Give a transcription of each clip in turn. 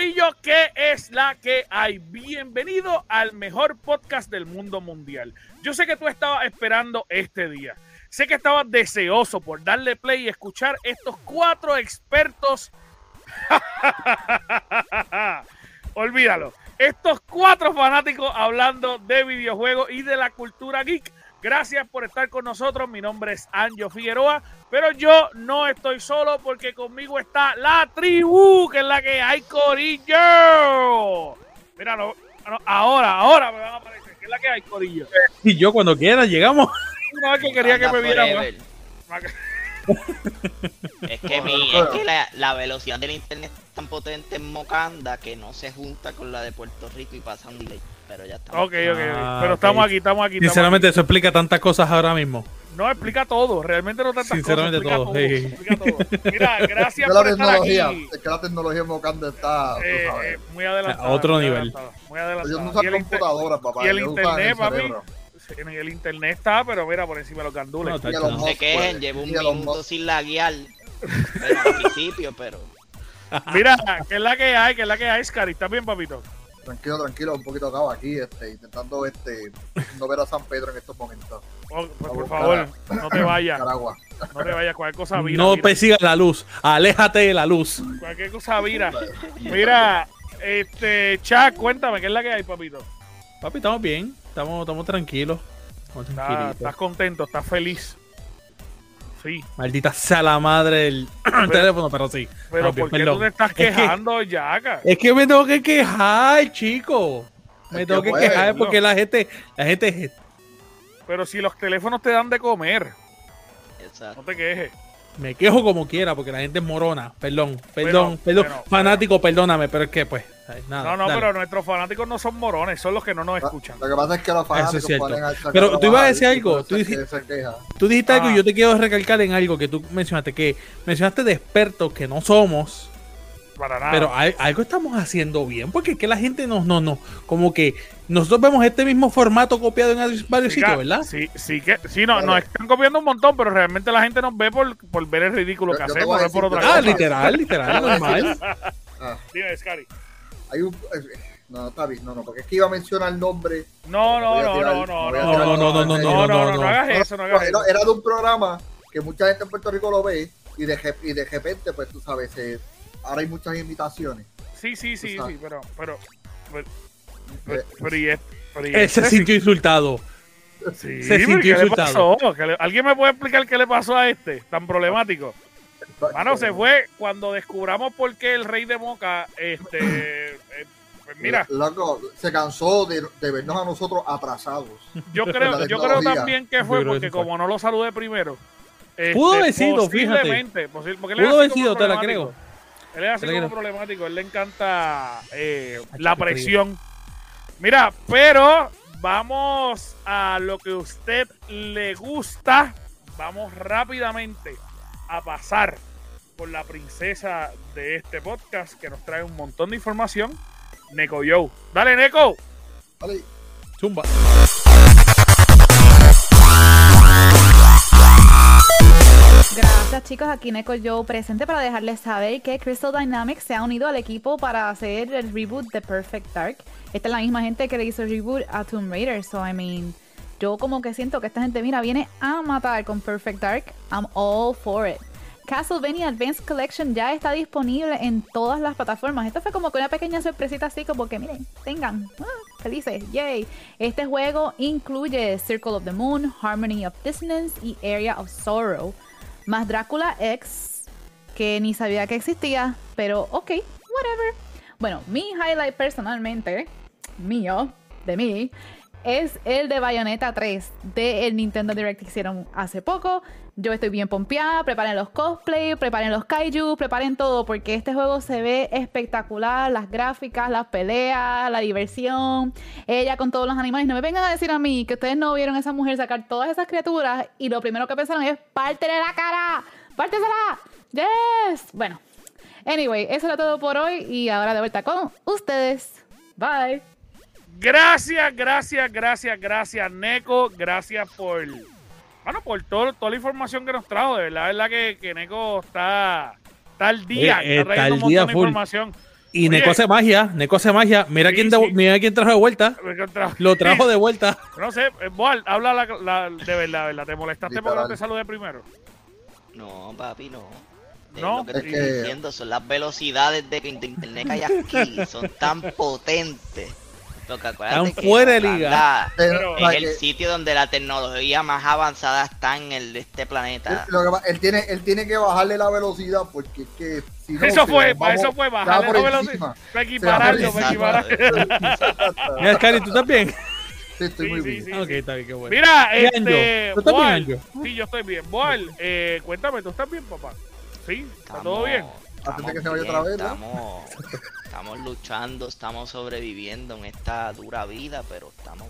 Corillo, ¿qué es la que hay? Bienvenido al mejor podcast del mundo mundial. Yo sé que tú estabas esperando este día. Sé que estabas deseoso por darle play y escuchar estos cuatro expertos. Olvídalo. Estos cuatro fanáticos hablando de videojuegos y de la cultura geek. Gracias por estar con nosotros. Mi nombre es Anjo Figueroa, pero yo no estoy solo porque conmigo está la tribu, que es la que hay, Corillo. Mira, no, no, ahora, ahora me van a aparecer, que es la que hay, Corillo. Y yo cuando quiera llegamos. Una vez que quería que me viera más. Es que, mi, es que la, la velocidad del internet es tan potente en Mocanda que no se junta con la de Puerto Rico y pasa un delay. Pero ya está. Ok, ok, Ah, pero estamos aquí, estamos aquí. estamos Sinceramente, eso explica tantas cosas ahora mismo. No, explica todo, realmente no tantas Sinceramente, cosas. todo, explica sí. explica todo. Mira, gracias que la por estar tecnología, aquí. es que la tecnología en Mocanda está, tú Eh, sabes. eh, muy adelantada. A otro muy nivel. adelantada, Muy adelantada. Ellos no usan el inter- computadoras, papá. y el internet, papi. En el internet está, pero mira, por encima de los gandules. No, No se quejen, llevo un minuto sin laguear. Al principio, pero. Mira, ¿qué es la que hay? ¿Qué es la que hay, Scary? ¿Estás bien, papito? Tranquilo, tranquilo, un poquito acá aquí, este, intentando este, no ver a San Pedro en estos momentos. Oh, pues, por favor, no te vayas. Caragua. No te vayas. Cualquier cosa vira. No persigas la luz. Aléjate de la luz. Cualquier cosa vira. Mira, este, Chuck, cuéntame, ¿qué es la que hay, papito? Papi, estamos bien. Estamos, estamos tranquilos. Estamos estás contento, estás feliz. Sí, Maldita sea la madre del teléfono, pero sí. pero bien, ¿por qué perdón. tú te estás Es que- quejando, Yaka? Es que me tengo que quejar, chico. Me Es tengo que que puede, quejar ¿no? porque la gente, la gente Pero si los teléfonos te dan de comer, no te quejes. me quejo como quiera porque la gente es morona. Perdón, perdón, perdón. Fanático, perdóname, pero es que pues. Nada, No, no, dale. pero nuestros fanáticos no son morones, son los que no nos escuchan. Lo que pasa es que los fanáticos cierto. ponen a Pero tú ibas a decir algo, tú eso es dijiste-. Tú algo Ah. y yo te quiero recalcar en algo que tú mencionaste, que mencionaste de expertos que no somos, Para nada. pero hay- algo estamos haciendo bien, porque es que la gente no, no, no, como que nosotros vemos este mismo formato copiado en varios Chica, sitios, ¿verdad? Sí, sí que sí, no, nos están copiando un montón, pero realmente la gente nos ve por, por ver el ridículo Yo- que yo hacemos, no es por otra Ah, cosa. literal, literal, normal. Ah, Dime, Scary. Hay un, eh, no, no está bien, no, no, porque es que iba a mencionar el nombre. No, no, no, tirar- no, no, no, no, no, no, no, no, no, no. no hagas eso, no hagas era, eso. era de un programa que mucha gente en Puerto Rico lo ve y de, y de repente, pues tú sabes, eh, ahora hay muchas imitaciones. Sí, sí, sí, sí, pero, pero, pero, Eh, pero, pero y es- pero y Él este se sintió insultado. sí, se sintió ¿qué le insultado. pasó? ¿Qué le- ¿Alguien me puede explicar qué le pasó a este tan problemático? Mano, se fue cuando descubramos por qué el rey de Moca, este, eh, pues mira, Loco, se cansó de, de vernos a nosotros atrasados. yo creo, yo creo también que fue porque como no lo saludé primero. este, Pudo haber sido, fíjate. Pudo haber sido, te la creo. Él es así como problemático, él le encanta eh, Ay, la presión. Mira, pero vamos a lo que a usted le gusta. Vamos rápidamente a pasar por la princesa de este podcast que nos trae un montón de información. Neko Joe. Dale, Neko. Vale, Zumba. Gracias chicos, aquí Neko Joe presente para dejarles saber que Crystal Dynamics se ha unido al equipo para hacer el reboot de Perfect Dark. Esta es la misma gente que le hizo el reboot a Tomb Raider, so I mean, yo como que siento que esta gente, mira, viene a matar con Perfect Dark. I'm all for it. Castlevania Advanced Collection ya está disponible en todas las plataformas. Esto fue como que una pequeña sorpresita así, como que miren, tengan, ah, felices, yay. Este juego incluye Circle of the Moon, Harmony of Dissonance y Area of Sorrow, más Drácula X, que ni sabía que existía, pero ok, whatever. Bueno, mi highlight personalmente mío, de mí, es el de Bayonetta 3 del Nintendo Direct que hicieron hace poco. Yo estoy bien pompeada, preparen los cosplay, preparen los kaiju, preparen todo porque este juego se ve espectacular, las gráficas, las peleas, la diversión, ella con todos los animales. No me vengan a decir a mí que ustedes no vieron a esa mujer sacar todas esas criaturas y lo primero que pensaron es pártele la cara, pártesela. Yes. Bueno, anyway, eso era todo por hoy y ahora de vuelta con ustedes. Bye. Gracias, gracias, gracias, gracias, Neko. Gracias por, bueno, por todo, toda la información que nos trajo. De verdad, verdad que, que Neko está, está al día. Eh, está está trayendo al un día montón de full. información. Y Oye. Neko hace magia, Neko hace magia. Mira, Sí, quién de- sí. mira quién trajo de vuelta. Lo trajo de vuelta. No sé, eh, Boal, habla la, la- de verdad, ¿verdad? ¿Te molestaste porque no te saludé primero? No, papi, no. No, lo que es estoy que- diciendo, son las velocidades de, de internet que hay aquí, son tan potentes. Porque acuérdate Están que fuera de Pero- es el sitio donde la tecnología más avanzada está en el de este planeta. Lo que pa- él tiene, él tiene que bajarle la velocidad porque es que si no, Eso fue, vamos- eso fue, bajarle por la velocidad. Para equipararlo, para Exacto. equiparar. Mira, Cari, ¿tú estás bien? Sí, estoy Sí, muy sí, bien. sí. ok, está bien, qué bueno. Mira, ¿Y este? ¿Tú estás bien, Anjo? sí, yo estoy bien. Boal, eh, cuéntame, ¿tú estás bien, papá? Sí, ¿está todo bien? Antes de que se vaya otra vez, ¿no? Estamos, luchando, estamos sobreviviendo en esta dura vida, pero estamos.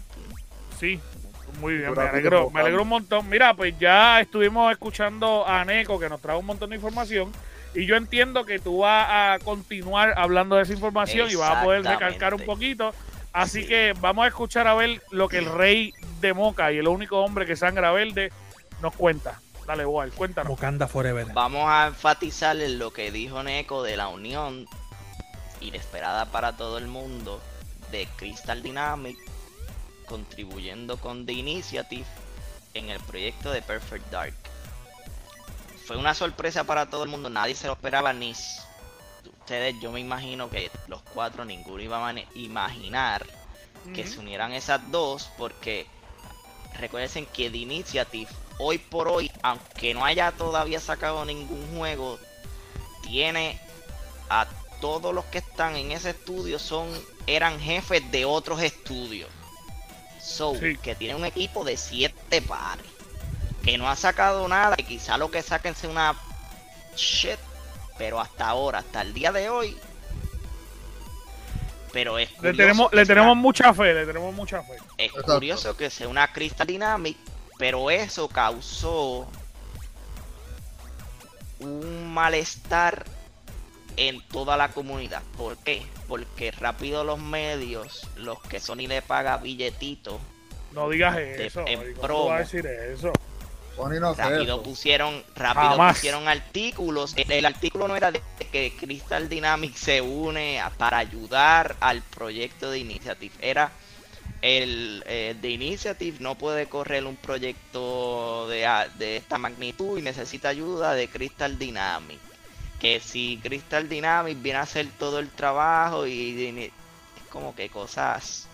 Sí, muy bien, me alegro, me alegro un montón. Mira, pues ya estuvimos escuchando a Neko que nos trae un montón de información y yo entiendo que tú vas a continuar hablando de esa información y vas a poder recalcar un poquito. Así Sí. que vamos a escuchar a ver lo que el rey de Moca y el único hombre que sangra verde nos cuenta. Dale, Boal, cuéntanos. Wakanda Forever. Vamos a enfatizar en lo que dijo Neko de la unión inesperada para todo el mundo de Crystal Dynamics contribuyendo con The Initiative en el proyecto de Perfect Dark. Fue una sorpresa para todo el mundo, nadie se lo esperaba ni ustedes, yo me imagino que los cuatro ninguno iba a imaginar que se unieran esas dos porque recuerden que The Initiative hoy por hoy, aunque no haya todavía sacado ningún juego, tiene a todos los que están en ese estudio son eran jefes de otros estudios. So, Sí. que tiene un equipo de siete pares. Que no ha sacado nada, que quizá lo que saquen sea una shit. Pero hasta ahora, hasta el día de hoy. Pero es Le curioso tenemos, que le tenemos una- mucha fe, le tenemos mucha fe. es Exacto. curioso que sea una Crystal Dynamic, pero eso causó un malestar en toda la comunidad. ¿Por qué? Porque rápido los medios, los que Sony le paga billetitos, No digas De- eso. en marico, ¿cómo promo. tú vas a decir eso? Sony no rápido eso. pusieron, rápido Jamás. pusieron artículos. El, el artículo no era de que Crystal Dynamics se une a- para ayudar al proyecto de Initiative. Era el eh, de Initiative no puede correr un proyecto de, a- de esta magnitud y necesita ayuda de Crystal Dynamics. Que si Crystal Dynamics viene a hacer todo el trabajo y de- es como que cosas.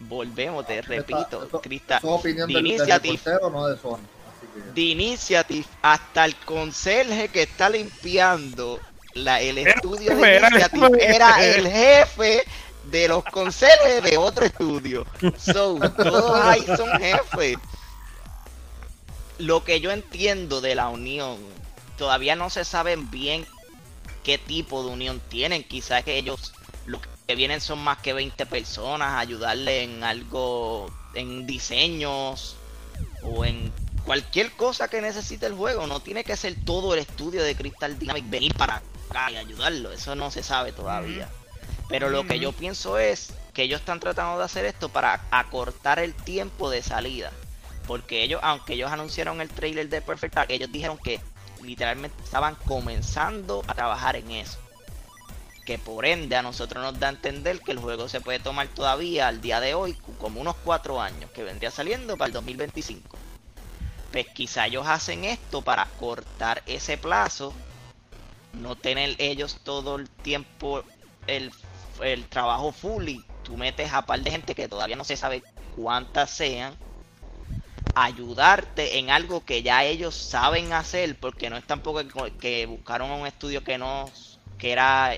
Volvemos, te repito, Eso- Crystal. eso del, del Initiative. reportero, no de Sony. Así que- The Initiative, hasta el conserje que está limpiando la, el estudio de jefe, era el Initiative jefe. era el jefe de los conserjes de otro estudio. So, todos ahí son jefes. Lo que yo entiendo de la unión, todavía no se saben bien qué tipo de unión tienen. Quizás que ellos lo que vienen son más que 20 personas a ayudarle en algo, en diseños o en cualquier cosa que necesite el juego. No tiene que ser todo el estudio de Crystal Dynamics venir para acá y ayudarlo. Eso no se sabe todavía. Pero lo que yo pienso es que ellos están tratando de hacer esto para acortar el tiempo de salida. Porque ellos, aunque ellos anunciaron el trailer de Perfect Dark, ellos dijeron que literalmente estaban comenzando a trabajar en eso. Que por ende a nosotros nos da a entender que el juego se puede tomar todavía al día de hoy como unos cuatro años, que vendría saliendo para el 2025. Pues quizá ellos hacen esto para cortar ese plazo, no tener ellos todo el tiempo el, el trabajo full y tú metes a par de gente que todavía no se sabe cuántas sean ayudarte en algo que ya ellos saben hacer porque no es tampoco que, buscaron un estudio que no que era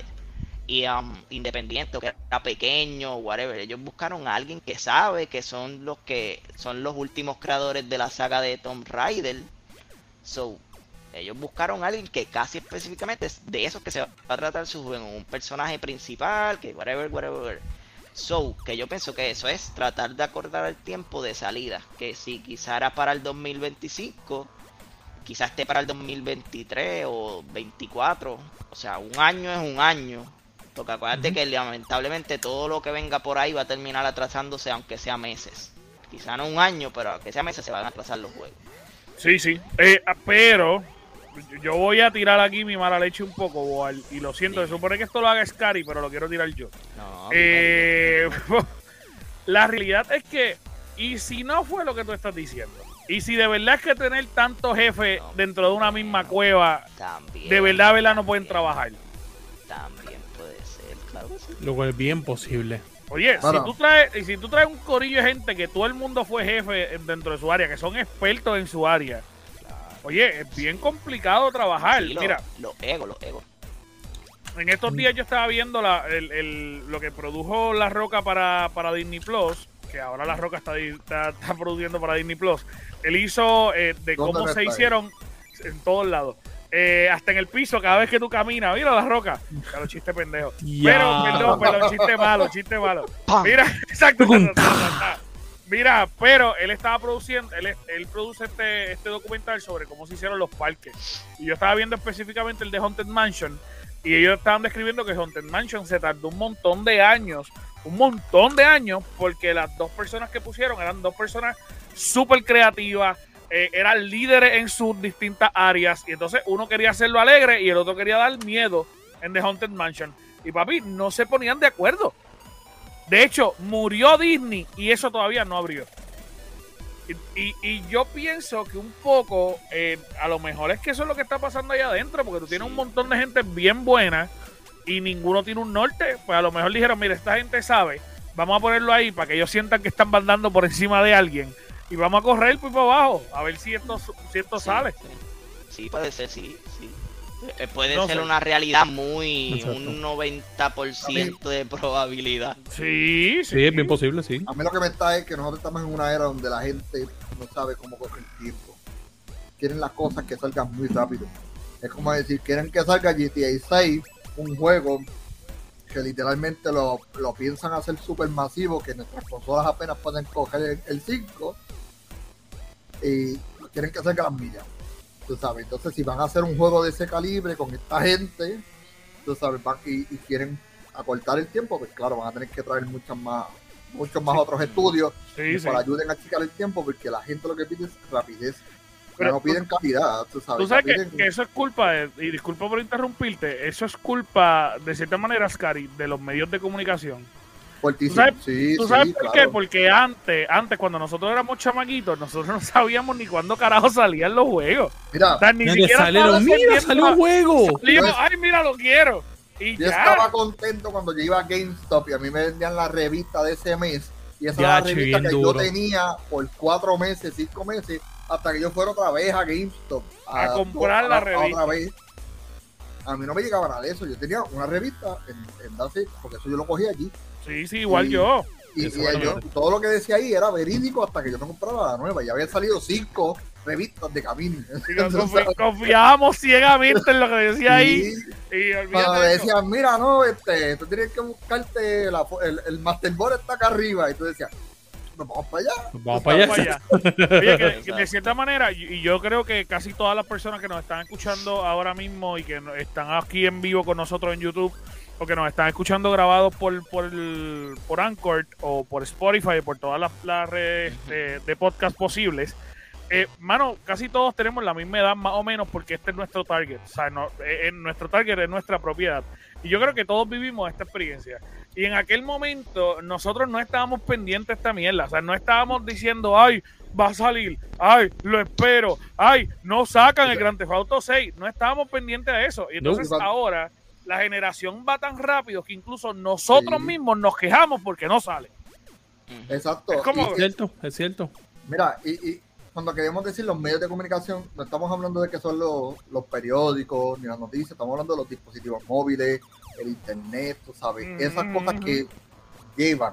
y, um, independiente o que era pequeño, whatever. Ellos buscaron a alguien que sabe que son los que son los últimos creadores de la saga de Tomb Raider. So, ellos buscaron a alguien que casi específicamente es de esos que se va a tratar su juego, un personaje principal, que whatever, whatever. So, que yo pienso que eso es tratar de acordar el tiempo de salida. Que si quizá era para el 2025, quizás esté para el 2023 o 24. O sea, un año es un año. Porque acuérdate que lamentablemente todo lo que venga por ahí va a terminar atrasándose, aunque sea meses. Quizá no un año, pero aunque sea meses se van a atrasar los juegos. Sí, sí. Eh, pero yo voy a tirar aquí mi mala leche un poco, Boal, y lo siento, se supone que esto lo haga Scary, pero lo quiero tirar yo. No, Eh, la realidad es que, y si no fue lo que tú estás diciendo, y si de verdad es que tener tantos jefes dentro de una misma cueva, también. de verdad, de verdad no pueden trabajar. También puede ser, claro que sí. Lo cual es bien posible. Oye, Bueno. si tú traes, y si tú traes un corillo de gente que todo el mundo fue jefe dentro de su área, que son expertos en su área, oye, es bien complicado trabajar. Sí, lo- Mira, los egos, los egos. En estos días yo estaba viendo la- el- el- lo que produjo La Roca para, para Disney Plus, que ahora La Roca está, está, está produciendo para Disney Plus. Él hizo eh, de ¿Dónde cómo se ahí? hicieron en todos lados. Eh, hasta en el piso, cada vez que tú caminas, mira La Roca. Claro, chiste pendejo. Ya. Pero, perdón, perdón, chiste malo, chiste malo. Mira, exacto. Mira, pero él estaba produciendo, él, él produce este, este documental sobre cómo se hicieron los parques. Y yo estaba viendo específicamente el de Haunted Mansion. Y ellos estaban describiendo que Haunted Mansion se tardó un montón de años, un montón de años, porque las dos personas que pusieron eran dos personas súper creativas, eh, eran líderes en sus distintas áreas. Y entonces uno quería hacerlo alegre y el otro quería dar miedo en The Haunted Mansion. Y papi, no se ponían de acuerdo. De hecho, murió Disney y eso todavía no abrió. Y, y- y yo pienso que un poco, eh, a lo mejor es que eso es lo que está pasando allá adentro, porque tú tienes Sí. un montón de gente bien buena y ninguno tiene un norte. Pues a lo mejor dijeron, mira, esta gente sabe, vamos a ponerlo ahí para que ellos sientan que están mandando por encima de alguien y vamos a correr para abajo, a ver si esto, si esto Sí, sale. Sí. Sí, puede ser, sí, sí. Eh, Puede No ser sé. una realidad muy, Exacto. un 90% de probabilidad. Sí, sí. Sí, es bien posible, sí. A mí lo que me está es que nosotros estamos en una era donde la gente no sabe cómo coger el tiempo. Quieren las cosas que salgan muy rápido. Es como decir, quieren que salga GTA 6, un juego que literalmente lo, lo piensan hacer súper masivo, que nuestras consolas apenas pueden coger el, el 5 y quieren que salga las millas. Tú sabes, entonces si van a hacer un juego de ese calibre con esta gente, tú sabes, van- y, y quieren acortar el tiempo, pues claro, van a tener que traer muchas más, muchos más otros estudios Sí, y sí. para ayuden a achicar el tiempo, porque la gente lo que pide es rapidez. Pero no piden calidad, tú sabes. Tú sabes que, piden- que eso es culpa, de- y disculpa por interrumpirte, eso es culpa, de cierta manera, Scary, de los medios de comunicación. Fuertísimo. ¿Tú sabes- sí, ¿Tú sí, sabes por qué? Porque antes, antes, cuando nosotros éramos chamaquitos, nosotros no sabíamos ni cuándo carajo salían los juegos. Mira, O sea, ni Mira, siquiera salieron, mira, salió un juego. salió, Yo- ay, mira, lo quiero. Y yo ya. estaba contento cuando yo iba a GameStop y a mí me vendían la revista de ese mes. Y esa Ya, era la revista que duro. yo tenía por cuatro meses, cinco meses, hasta que yo fuera otra vez a GameStop. A comprar la revista. Otra vez. A mí no me llegaba nada de eso. Yo tenía una revista en, en porque eso yo lo cogí allí. Sí, sí, igual Sí. yo. Y, y yo- todo lo que decía ahí era verídico hasta que yo no compraba la nueva. Ya habían salido cinco revistas de Camino. Y confi- confiábamos ciegamente en lo que decía ahí. Y de eso. decían, mira, no, este, tú tienes que buscarte, la el, el Masterboard está acá arriba. Y tú decías, nos vamos para allá. Vamos para Vamos allá. para allá. Oye, que- que de cierta manera, y yo creo que casi todas las personas que nos están escuchando ahora mismo y que están aquí en vivo con nosotros en YouTube o que nos están escuchando grabados por, por, por Anchor o por Spotify, por todas las, las redes de, de podcast posibles, eh, mano, casi todos tenemos la misma edad más o menos porque este es nuestro target. O sea, no, eh, eh, nuestro target es nuestra propiedad. Y yo creo que todos vivimos esta experiencia. Y en aquel momento nosotros no estábamos pendientes de esta mierda. O sea, no estábamos diciendo, ay, va a salir, ay, lo espero, ay, no sacan el Grand Theft Auto 6. No estábamos pendientes de eso. Y entonces No. ahora la generación va tan rápido que incluso nosotros Sí. mismos nos quejamos porque no sale. Exacto. Es como- Y- Es cierto, es cierto. Mira, y, y cuando queremos decir los medios de comunicación, no estamos hablando de que son los, los periódicos ni las noticias, estamos hablando de los dispositivos móviles, el internet, tú sabes, esas cosas que llevan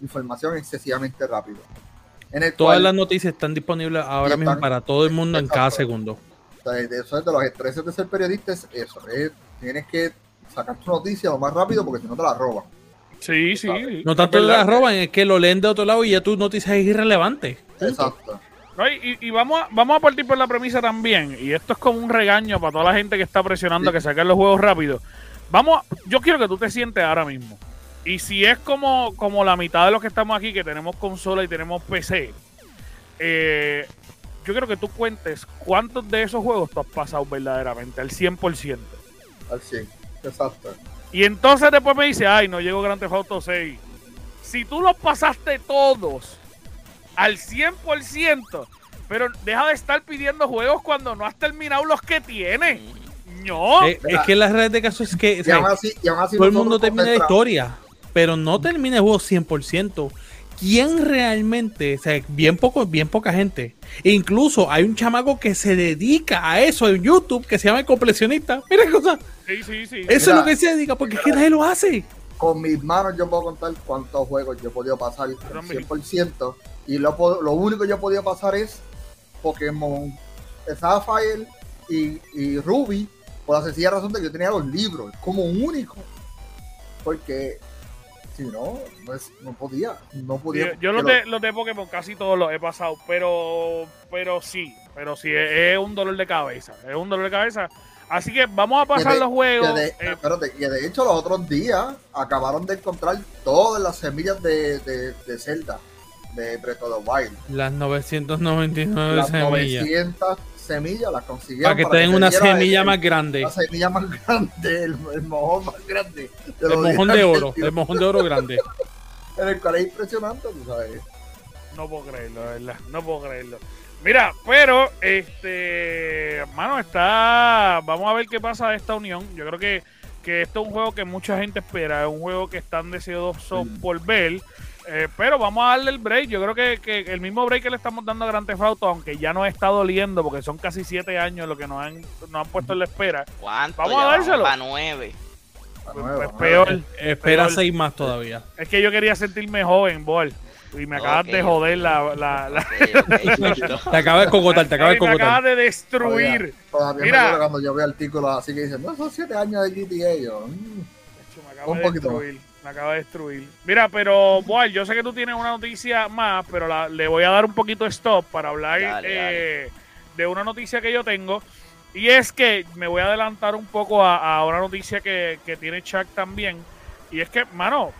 información excesivamente rápido. En el Todas cual- las noticias están disponibles ahora mismo para todo el mundo en cada segundo. O sea, de eso es de los estreses de ser periodista, es eso, es- tienes que sacar tu noticia lo más rápido porque si no te la roban. Sí, sí. No tanto es la roban, es que lo leen de otro lado y ya tu noticia es irrelevante. Exacto. No, y, y vamos, a, vamos a partir por la premisa también, y esto es como un regaño para toda la gente que está presionando a que saquen los juegos rápido. Vamos, a- yo quiero que tú te sientes ahora mismo. Y si es como, como la mitad de los que estamos aquí, que tenemos consola y tenemos PC, eh, yo quiero que tú cuentes cuántos de esos juegos tú has pasado verdaderamente, al 100%. Al 100. Exacto. Y entonces después me dice, ay, no llegó Grand Theft Auto 6. Si tú los pasaste todos al 100%, pero deja de estar pidiendo juegos cuando no has terminado los que tienes. Eh, es que la realidad de caso es que o Y sea, aún así, y aún así todo el mundo termina la historia, pero no termina el juego 100%. ¿Quién realmente? O sea, bien poco, bien poca gente. E incluso hay un chamaco que se dedica a eso en YouTube que se llama el completionista. Mira qué cosa. Sí, sí, sí. Eso es Mira. lo que se dedica, porque es que nadie lo hace. Con mis manos yo puedo contar cuántos juegos yo he podido pasar al 100%. Y lo, lo único que yo he podido pasar es Pokémon Sapphire y, y Ruby. Por la sencilla razón de que yo tenía los libros como único. Porque si no, no, es- no podía. No podía. Yo, yo los, de, los de Pokémon casi todos los he pasado, pero pero sí, pero sí, es, es un dolor de cabeza, es un dolor de cabeza. Así que vamos a pasar de- los juegos. De, eh, espérate, que de hecho los otros días acabaron de encontrar todas las semillas de, de, de Zelda, de Breath of the Wild. Las 999 Las semillas. 900 semillas las consiguieron. Para que te den una semilla el- más grande. La semilla más grande, el, el mojón más grande. de El mojón de oro. tío. El mojón de oro grande. En el cual es impresionante, tú sabes. No puedo creerlo, de verdad. No puedo creerlo. Mira, pero, este, hermano, está. Vamos a ver qué pasa de esta unión. Yo creo que, que esto es un juego que mucha gente espera. Es un juego que están deseosos Mm. por ver. Eh, pero vamos a darle el break. Yo creo que, que el mismo break que le estamos dando a Grand Theft Auto, aunque ya nos está doliendo, porque son casi siete años lo que nos han, nos han puesto en la espera. ¿Cuánto? Vamos a dárselo. A nueve. La Pues, pues peor. nueva. Espera Peor. seis más todavía. Es que yo quería sentirme joven, Bol. Y me acabas de joder la. la. Te acaba de cocotar, te acaba de Ay, me acabas cocotar. de destruir. Todavía Mira. me acuerdo cuando yo veo artículos así que dicen, no, son 7 años de GTA. Yo, mm, Me acaba Un de poquito destruir. Me acaba de destruir. Mira, pero, Boal, yo sé que tú tienes una noticia más, pero la- le voy a dar un poquito de stop para hablar Dale, eh, de una noticia que yo tengo. Y es que me voy a adelantar un poco a, a una noticia que, que tiene Chuck también. Y es que, mano,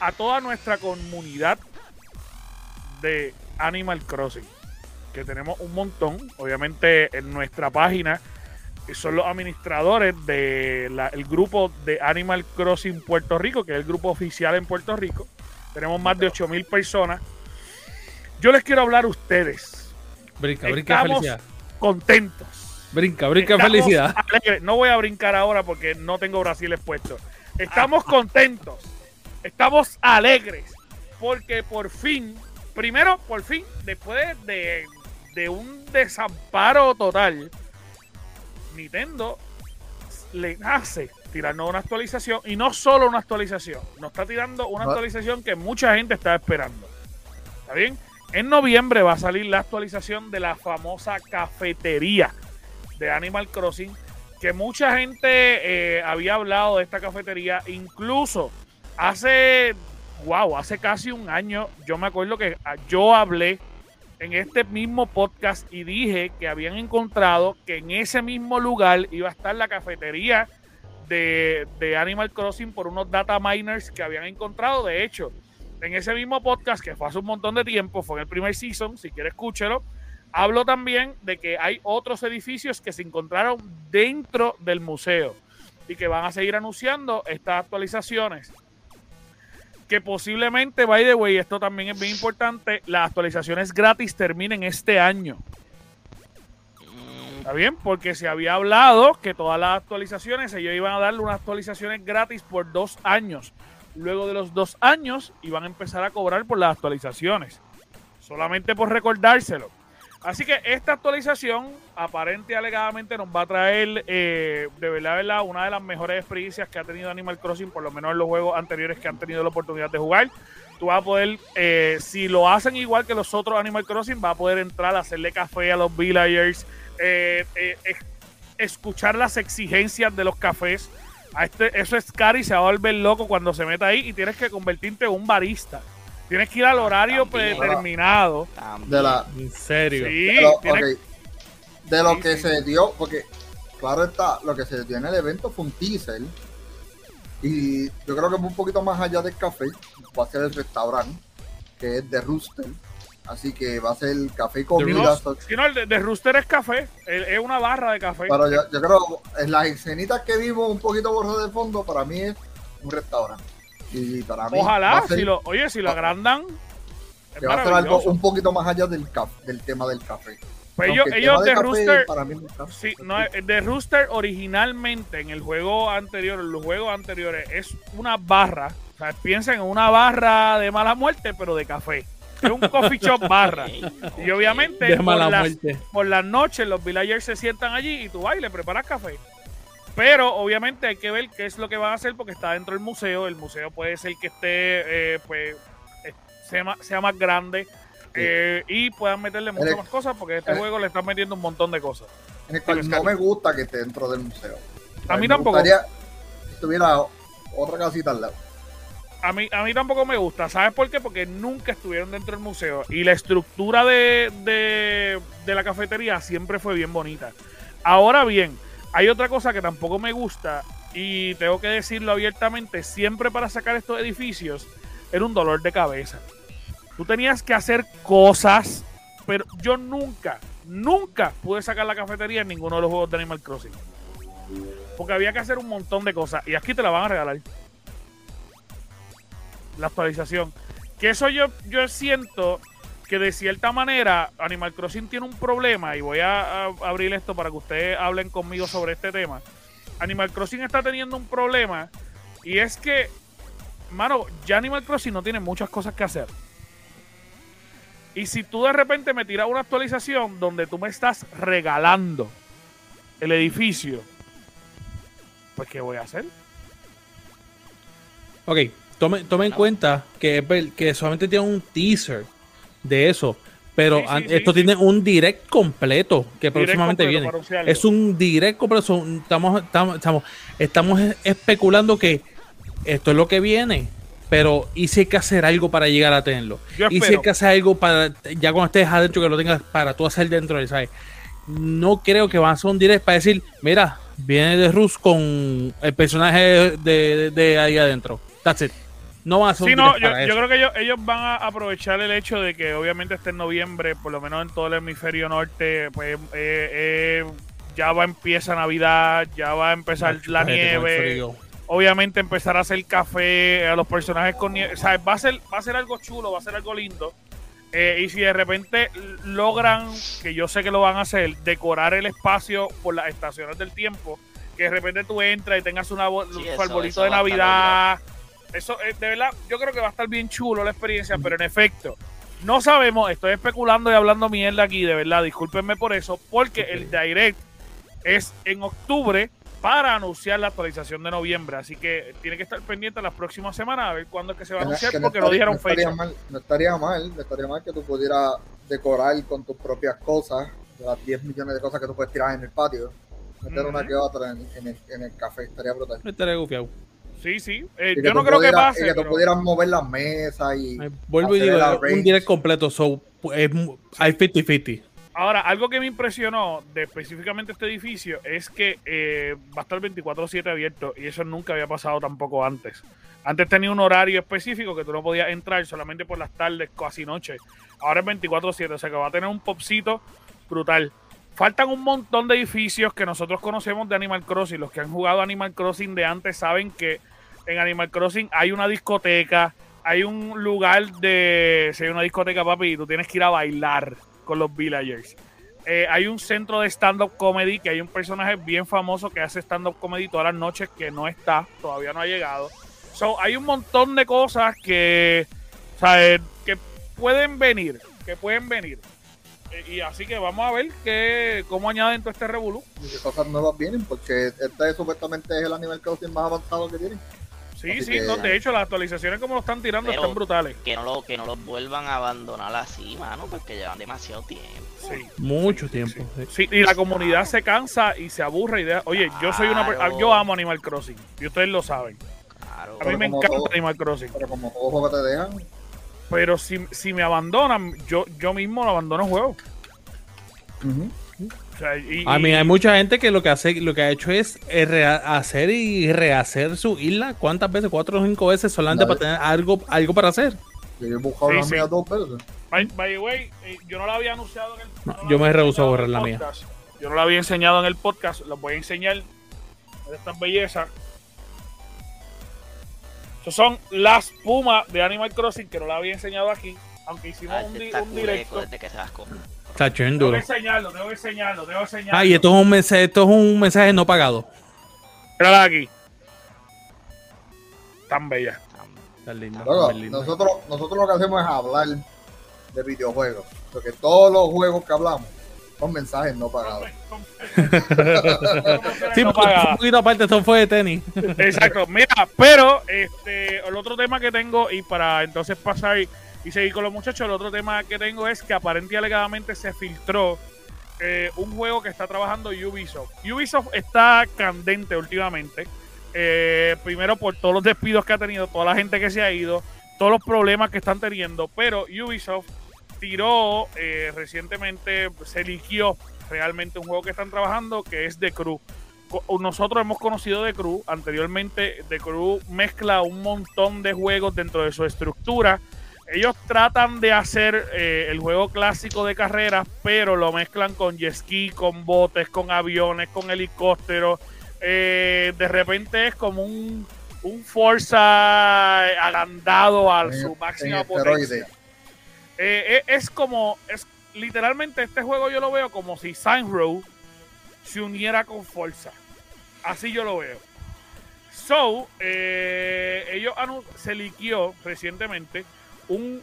a toda nuestra comunidad de Animal Crossing, que tenemos un montón, obviamente en nuestra página, son los administradores del grupo de Animal Crossing Puerto Rico, que es el grupo oficial en Puerto Rico. Tenemos más de 8000 personas. Yo les quiero hablar a ustedes, Brinca, brinca Estamos- felicidad. contentos. Brinca, brinca Estamos felicidad. alegres. No voy a brincar ahora porque no tengo Brasil expuesto. Estamos contentos. Estamos alegres. Porque por fin, primero, por fin, después de, de un desamparo total, Nintendo le hace tirarnos una actualización. Y no solo una actualización. Nos está tirando una Ah. actualización que mucha gente está esperando. ¿Está bien? En noviembre va a salir la actualización de la famosa cafetería de Animal Crossing, que mucha gente eh, había hablado de esta cafetería, incluso hace, wow, hace casi un año, yo me acuerdo que ah, yo hablé en este mismo podcast y dije que habían encontrado que en ese mismo lugar iba a estar la cafetería de, de Animal Crossing por unos data miners que habían encontrado. De hecho, en ese mismo podcast, que fue hace un montón de tiempo, fue en el primer season, si quiere escúchelo, hablo también de que hay otros edificios que se encontraron dentro del museo y que van a seguir anunciando estas actualizaciones. Que posiblemente, by the way, esto también es bien importante, las actualizaciones gratis terminen este año. Mm, ¿Está bien? Porque se había hablado que todas las actualizaciones, ellos iban a darle unas actualizaciones gratis por dos años. Luego de los dos años, iban a empezar a cobrar por las actualizaciones. Solamente por recordárselo. Así que esta actualización, aparente y alegadamente, nos va a traer, eh, de verdad, verdad, una de las mejores experiencias que ha tenido Animal Crossing, por lo menos en los juegos anteriores que han tenido la oportunidad de jugar. Tú vas a poder, eh, si lo hacen igual que los otros Animal Crossing, va a poder entrar a hacerle café a los villagers, eh, eh, es- escuchar las exigencias de los cafés. A este, eso es caro y se va a volver loco cuando se meta ahí y tienes que convertirte en un barista. Tienes que ir al horario También. predeterminado. También. De la, En serio. Sí, de lo, tienes- de lo Sí, que sí. se dio, porque claro está, lo que se dio en el evento fue un teaser. Y yo creo que un poquito más allá del café, va a ser el restaurante, que es de Rooster. Así que va a ser café y comida. No, si no, el de, de Rooster es café, el- es una barra de café. Pero yo, yo creo, en las escenitas que vimos un poquito borradas de fondo, para mí es un restaurante. Y para mí va Ojalá, ser, si lo, oye, si lo agrandan, que va a ser algo un poquito más allá del, del tema del café. Pues ellos, ellos de Rooster, sí, no, es- de Rooster originalmente en el juego anterior, en los juegos anteriores, es una barra. O sea, piensen en una barra de mala muerte, pero de café. Es un coffee shop barra. Y obviamente, De por las, muerte. por las noches los villagers se sientan allí y tú vas y le preparas café. Pero obviamente hay que ver qué es lo que van a hacer porque está dentro del museo. El museo puede ser que esté, eh, pues, sea, más, sea más grande eh, y puedan meterle muchas más cosas porque a este juego le están metiendo un montón de cosas. En el cual no me gusta que esté dentro del museo. A mí me tampoco. gustaría que tuviera otra casita al lado. A mí, a mí tampoco me gusta. ¿Sabes por qué? Porque nunca estuvieron dentro del museo y la estructura de, de, de la cafetería siempre fue bien bonita. Ahora bien, hay otra cosa que tampoco me gusta y tengo que decirlo abiertamente, siempre para sacar estos edificios era un dolor de cabeza. Tú tenías que hacer cosas, pero yo nunca, nunca pude sacar la cafetería en ninguno de los juegos de Animal Crossing. Porque había que hacer un montón de cosas y aquí te la van a regalar la actualización. Que eso yo, yo siento que de cierta manera Animal Crossing tiene un problema y voy a, abrir esto para que ustedes hablen conmigo sobre este tema. Animal Crossing está teniendo un problema y es que, mano, ya Animal Crossing no tiene muchas cosas que hacer. Y si tú de repente me tiras una actualización donde tú me estás regalando el edificio, pues ¿qué voy a hacer? Ok, tome, en cuenta que, que solamente tiene un teaser de eso. Pero Sí, sí, esto sí. tiene un direct completo que próximamente completo viene. Es un direct completo. son- estamos, estamos, estamos, estamos especulando que esto es lo que viene. Pero ¿y si hay que hacer algo para llegar a tenerlo? Yo ¿Y si hay que hacer algo para, ya cuando estés adentro, que lo tengas para tú hacer dentro de ¿sabes? No creo que van a hacer un direct para decir, mira, viene de Rus con el personaje de, de- de ahí adentro. That's it. No van a Sí, no, direct yo, creo que ellos, ellos van a aprovechar el hecho de que obviamente este en noviembre, por lo menos en todo el hemisferio norte, pues eh, eh, ya va a empezar Navidad, ya va a empezar la nieve, obviamente empezar a hacer café a los personajes con nieve, o sea, va a ser, va a ser algo chulo, va a ser algo lindo. Eh, y si de repente logran, que yo sé que lo van a hacer, decorar el espacio por las estaciones del tiempo, que de repente tú entras y tengas Sí, un eso- arbolito de Navidad. Eso, eh, de verdad, yo creo que va a estar bien chulo la experiencia, pero en efecto, no sabemos, estoy especulando y hablando mierda aquí, de verdad, discúlpenme por eso, porque el Direct es en octubre para anunciar la actualización de noviembre, así que tiene que estar pendiente las próximas semanas a ver cuándo es que se va a no- anunciar, que porque no estaría- dijeron no estaría fecha. mal, no estaría mal, no estaría mal que tú pudieras decorar con tus propias cosas, de las 10 millones de cosas que tú puedes tirar en el patio, meter Ujú. una que otra en, en el, en el café, estaría brutal. Me estaré gufiado. Sí, sí, eh, yo no creo que pase. Y que tú pero- pudieras mover las mesas y... Ay, Vuelvo y digo, un direct completo, so, es mu- hay 50-50. Ahora, algo que me impresionó de específicamente este edificio es que eh, va a estar 24-7 abierto y eso nunca había pasado tampoco antes. Antes tenía un horario específico que tú no podías entrar solamente por las tardes, casi noche. Ahora es 24-7, o sea que va a tener un popcito brutal. Faltan un montón de edificios que nosotros conocemos de Animal Crossing. Los que han jugado Animal Crossing de antes saben que en Animal Crossing hay una discoteca, hay un lugar de... Si hay una discoteca, papi, y tú tienes que ir a bailar con los villagers. Eh, hay un centro de stand-up comedy, que hay un personaje bien famoso que hace stand-up comedy todas las noches que no está, todavía no ha llegado. So, hay un montón de cosas que, ¿sabes? que pueden venir, que pueden venir. Eh, Y así que vamos a ver que, cómo añaden todo este revolú. Y qué cosas nuevas vienen, porque este supuestamente es el Animal Crossing más avanzado que tienen. Sí, Así sí, que- no, de hecho las actualizaciones como lo están tirando Pero- están brutales. Que no, lo, que no los vuelvan a abandonar así, mano, porque llevan demasiado tiempo. Sí. Mucho tiempo. sí. Sí, y la comunidad se cansa y se aburre y deja- Oye, yo soy una yo amo Animal Crossing y ustedes lo saben. Claro. A mí Pero me encanta todo- Animal Crossing, Pero como todo juego te dejan, pero si, si me abandonan, yo yo mismo lo abandono el juego. ujú. O sea, y- A mí hay mucha gente que lo que hace, lo que ha hecho es eh, hacer y rehacer su isla. ¿Cuántas veces? Cuatro o cinco veces solamente para tener algo, algo para hacer. yo he buscado Sí, las sí. mías dos veces. By, by the way, eh, yo no la había anunciado en el No, la yo me rehúso a borrar la mía. Yo no la había enseñado en el podcast, los voy a enseñar de estas bellezas. Estos son las pumas de Animal Crossing que no la había enseñado aquí, aunque hicimos Ah, un, este di- un directo. desde que se las. Está bien Tengo duro. que enseñarlo, tengo que enseñarlo, tengo que enseñarlo. Ah, y esto es un mensaje, esto es un mensaje no pagado. Mírala aquí. Tan bella. Está linda, Luego, linda. nosotros, nosotros lo que hacemos es hablar de videojuegos. Porque todos los juegos que hablamos son mensajes no pagados. Sí, No un poquito aparte esto fue de tenis. Exacto, mira, pero este, el otro tema que tengo, y para entonces pasar y, seguir con los muchachos, el otro tema que tengo es que aparentemente alegadamente se filtró eh, un juego que está trabajando Ubisoft. Ubisoft está candente últimamente. eh, primero por todos los despidos que ha tenido, toda la gente que se ha ido, todos los problemas que están teniendo, pero Ubisoft tiró eh, recientemente, se liquió realmente un juego que están trabajando que es The Crew. Nosotros hemos conocido The Crew, anteriormente The Crew mezcla un montón de juegos dentro de su estructura. Ellos tratan de hacer eh, el juego clásico de carreras, pero lo mezclan con jet ski, con botes, con aviones, con helicópteros. Eh, de repente es como un, un Forza agrandado a En- su máxima potencia. Eh, es como, es literalmente este juego yo lo veo como si Saints Row se uniera con Forza. Así yo lo veo. So, ellos se liquió recientemente un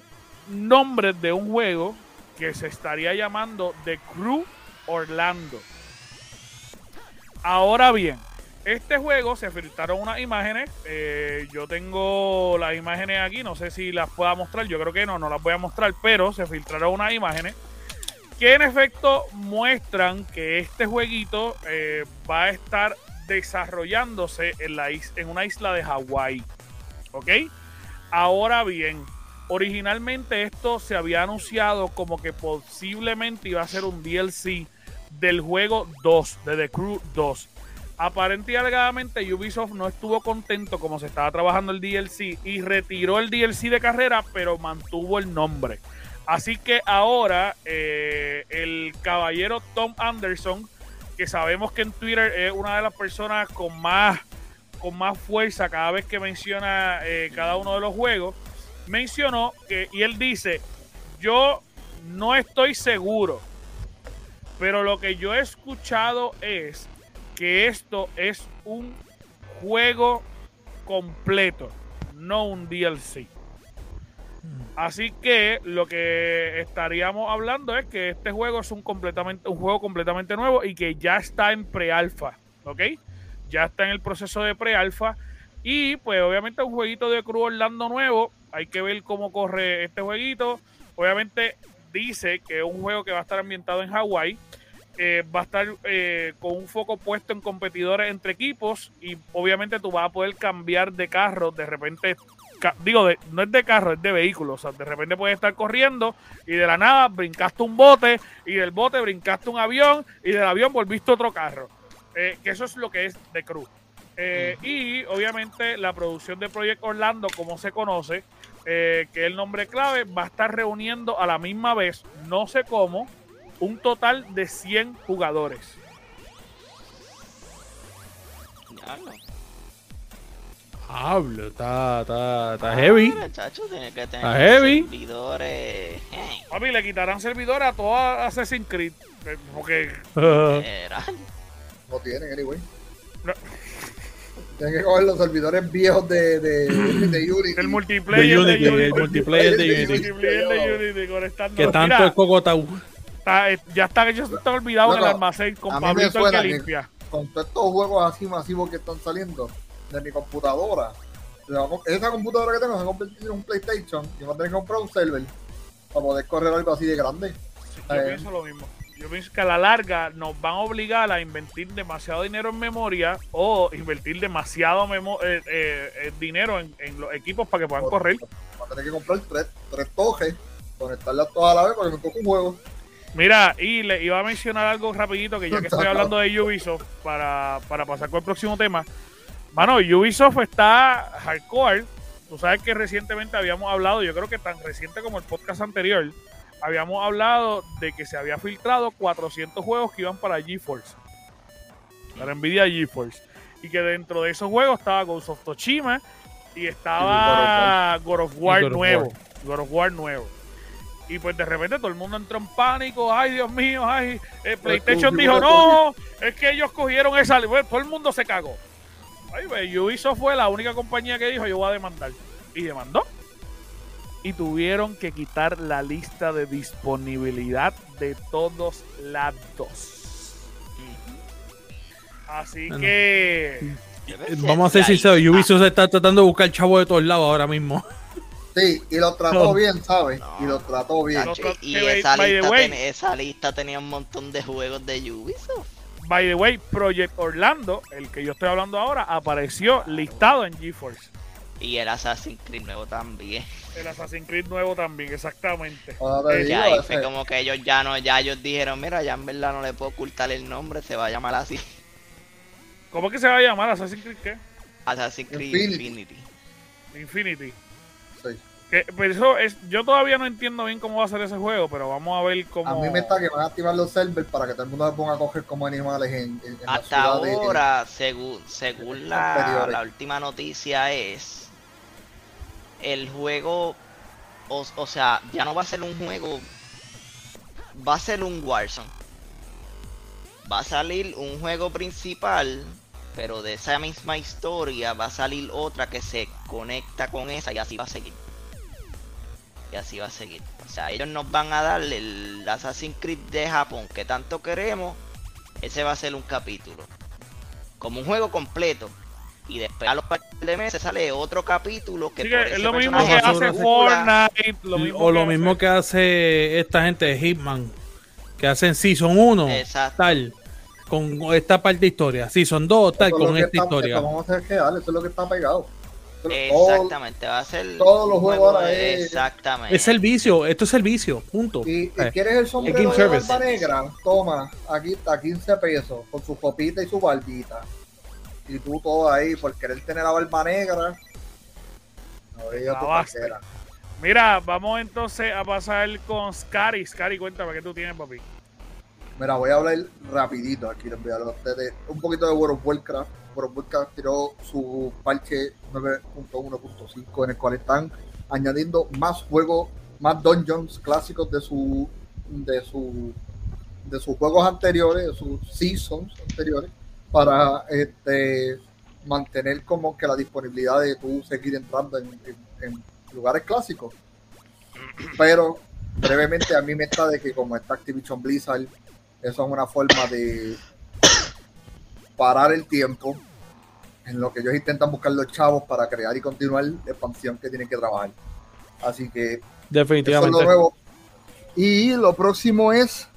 nombre de un juego que se estaría llamando The Crew Orlando. Ahora bien, este juego se filtraron unas imágenes. eh, yo tengo las imágenes aquí, no sé si las pueda mostrar. Yo creo que no, no las voy a mostrar, pero se filtraron unas imágenes que en efecto muestran que este jueguito eh, va a estar desarrollándose en, la is- en una isla de Hawái. ¿Ok? Ahora bien, originalmente esto se había anunciado como que posiblemente iba a ser un DLC del juego 2, de The Crew 2. Aparente y alegadamente Ubisoft no estuvo contento como se estaba trabajando el DLC y retiró el DLC de carrera, pero mantuvo el nombre. Así que ahora eh, el caballero Tom Anderson, que sabemos que en Twitter es una de las personas con más, con más fuerza cada vez que menciona eh, cada uno de los juegos, mencionó que, y él dice, yo no estoy seguro, pero lo que yo he escuchado es que esto es un juego completo, no un DLC. Así que lo que estaríamos hablando es que este juego es un completamente un juego completamente nuevo y que ya está en pre-alfa, ¿ok? Ya está en el proceso de pre-alfa y pues obviamente un jueguito de Crew Orlando nuevo, hay que ver cómo corre este jueguito. Obviamente dice que es un juego que va a estar ambientado en Hawái, eh, va a estar eh, con un foco puesto en competidores entre equipos y obviamente tú vas a poder cambiar de carro de repente digo, de- no es de carro, es de vehículo. O sea, de repente puedes estar corriendo y de la nada brincaste un bote y del bote brincaste un avión y del avión volviste otro carro. Eh, que eso es lo que es de Crew. Eh, Y obviamente la producción de Project Orlando, como se conoce, eh, que es el nombre clave, va a estar reuniendo a la misma vez, no sé cómo, un total de 100 jugadores. Diablo. Hablo, está, está, está heavy. Ah, chacho, tiene que tener Está heavy. servidores. Papi, le quitarán servidores a toda Assassin's Creed. eh, Porque. No tienen, anyway. No. Tienen que coger los servidores viejos de, de, de Unity. el multiplayer De Unity, el multiplayer de El Unity. multiplayer de Unity conectando. Que tanto es cocotau. Está, eh, ya está, ellos están olvidados en el almacén con Pablito el que limpia. Con todos estos juegos así masivos que están saliendo de mi computadora, se esa computadora que tengo se va a convertir en un PlayStation y va a tener que comprar un server para poder correr algo así de grande. Yo Eh. pienso lo mismo. Yo pienso que a la larga nos van a obligar a invertir demasiado dinero en memoria o invertir demasiado memo- eh, eh, eh, dinero en, en los equipos para que puedan correr. Va a tener que comprar tres, tres tojes, conectarlas todas a la vez para que me coja un juego. Mira, y le iba a mencionar algo rapidito, que ya que estoy hablando de Ubisoft, para, para pasar con el próximo tema. Mano, Ubisoft está hardcore. Tú sabes que recientemente habíamos hablado, yo creo que tan reciente como el podcast anterior, habíamos hablado de que se había filtrado 400 juegos que iban para GeForce. Para Nvidia GeForce. Y que dentro de esos juegos estaba Ghost of Tsushima y estaba God of War Y God of nuevo. War. God of War nuevo. Y pues de repente todo el mundo entró en pánico. Ay, Dios mío, ay. eh, PlayStation dijo, no, es que ellos cogieron esa. Bueno, todo el mundo se cagó. Ay, pues, Ubisoft fue la única compañía que dijo, yo voy a demandar. Y demandó. Y tuvieron que quitar la lista de disponibilidad de todos lados. Así Bueno. que... Vamos a ser sinceros, Ubisoft se está tratando de buscar chavo de todos lados ahora mismo. Sí, y lo trató No. bien, ¿sabes? No. Y lo trató bien. Y esa lista, ten- esa lista tenía un montón de juegos de Ubisoft. By the way, Project Orlando, el que yo estoy hablando ahora, apareció listado en GeForce. Y el Assassin's Creed nuevo también. El Assassin's Creed nuevo también, exactamente. Te Eh, Ya ahí fue como que ellos ya no, ya ellos dijeron, mira, ya en verdad no le puedo ocultar el nombre, se va a llamar así. ¿Cómo es que se va a llamar Assassin's Creed qué? Assassin's Creed Infinity. Infinity. Infinity. sí. Que, pero eso es, yo todavía no entiendo bien cómo va a ser ese juego, pero vamos a ver cómo. A mí me está que van a activar los servers para que todo el mundo se ponga a coger como animales en, en, en la Hasta de- ahora, según, según la, la última noticia es, el juego, o, o sea, ya no va a ser un juego, va a ser un Warzone. Va a salir un juego principal, pero de esa misma historia va a salir otra que se conecta con esa y así va a seguir. Y así va a seguir. O sea, ellos nos van a dar el Assassin's Creed de Japón que tanto queremos. Ese va a ser un capítulo. Como un juego completo. Y después a los par de meses sale otro capítulo que Sí, que es lo mismo que hace Fortnite. Lo mismo o lo que mismo que hace esta gente de Hitman, que hacen Season 1, Exacto. tal, con esta parte de historia, Season 2, tal, Eso con que esta está- historia. Vamos a hacer real, eso es lo que está pegado. Exactamente, va a ser todos los juegos juego ahora es- Exactamente. Es servicio, esto es servicio, punto. Y, y Eh, quieres el sombrero de barba negra, toma, aquí está 15 pesos, con su copita y su barbita. Y tú todo ahí por querer tener la barba negra. No veía tu Acabaste. cartera. Mira, vamos entonces a pasar con Scary. Scary, cuéntame qué tú tienes, papi. Mira, voy a hablar rapidito aquí, les voy a hablar a ustedes un poquito de World of Warcraft. World of Warcraft tiró su parche 9.1.5 en el cual están añadiendo más juegos, más dungeons clásicos de su de su de sus juegos anteriores, de sus seasons anteriores, para este mantener como que la disponibilidad de tú seguir entrando en, en- en lugares clásicos. Pero brevemente a mí me está de que como está Activision Blizzard, eso es una forma de parar el tiempo en lo que ellos intentan buscar los chavos para crear y continuar la expansión que tienen que trabajar. Así que eso es Definitivamente. lo nuevo. Y lo próximo es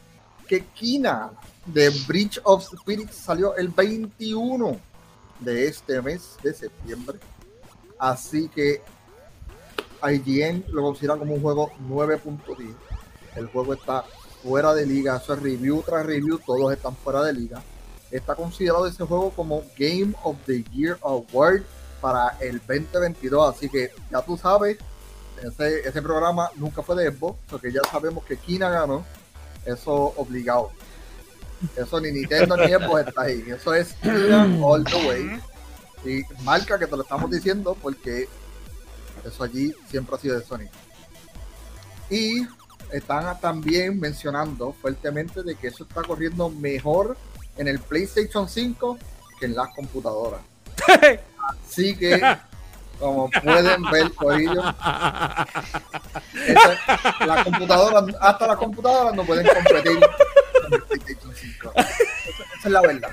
que Kina de Bridge of Spirits salió el 21 de este mes de septiembre. Así que IGN lo considera como un juego 9.10. El juego está fuera de liga, eso es review tras review, todos están fuera de liga. Está considerado ese juego como Game of the Year Award para el 2022, así que ya tú sabes, ese, ese programa nunca fue de Xbox, porque ya sabemos que Kina ganó, eso obligado. Eso ni Nintendo ni Xbox está ahí, eso es all the way. Y marca que te lo estamos diciendo porque eso allí siempre ha sido de Sony. Y están también mencionando fuertemente de que eso está corriendo mejor en el PlayStation 5 que en las computadoras. Así que, como pueden ver, Corillo, la computadora, hasta las computadoras no pueden competir con el PlayStation 5. Esa, esa es la verdad.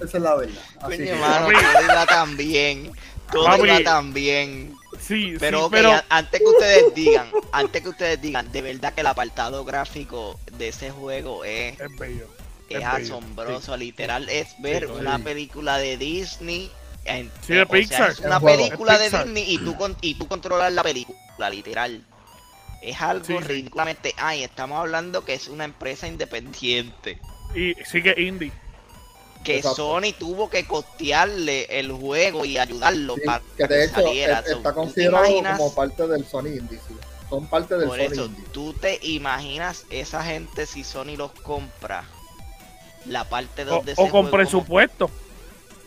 Esa es la verdad. Así Coño, que- mano, Papi. todo iba tan bien. Todo Papi. iba tan bien. Sí, Pero, sí, pero antes que ustedes digan, antes que ustedes digan, de verdad que el apartado gráfico de ese juego es, es bello. es asombroso. Literal, es ver Sí, una sí. película de Disney. En, Sí, de o sea, Pixar. es una película Es de Pixar. Disney y tú, con, y tú controlas la película, literal. Es algo Sí, ridículamente. Ay, estamos hablando que es una empresa independiente. Y sigue indie. Que Exacto. Sony tuvo que costearle el juego y ayudarlo Sí, para que de que hecho saliera. está ¿tú te considerado imaginas- como parte del Sony Indie. sí. Son parte del Por Sony eso, Indie. tú te imaginas esa gente si Sony los compra. La parte O, donde o con presupuesto.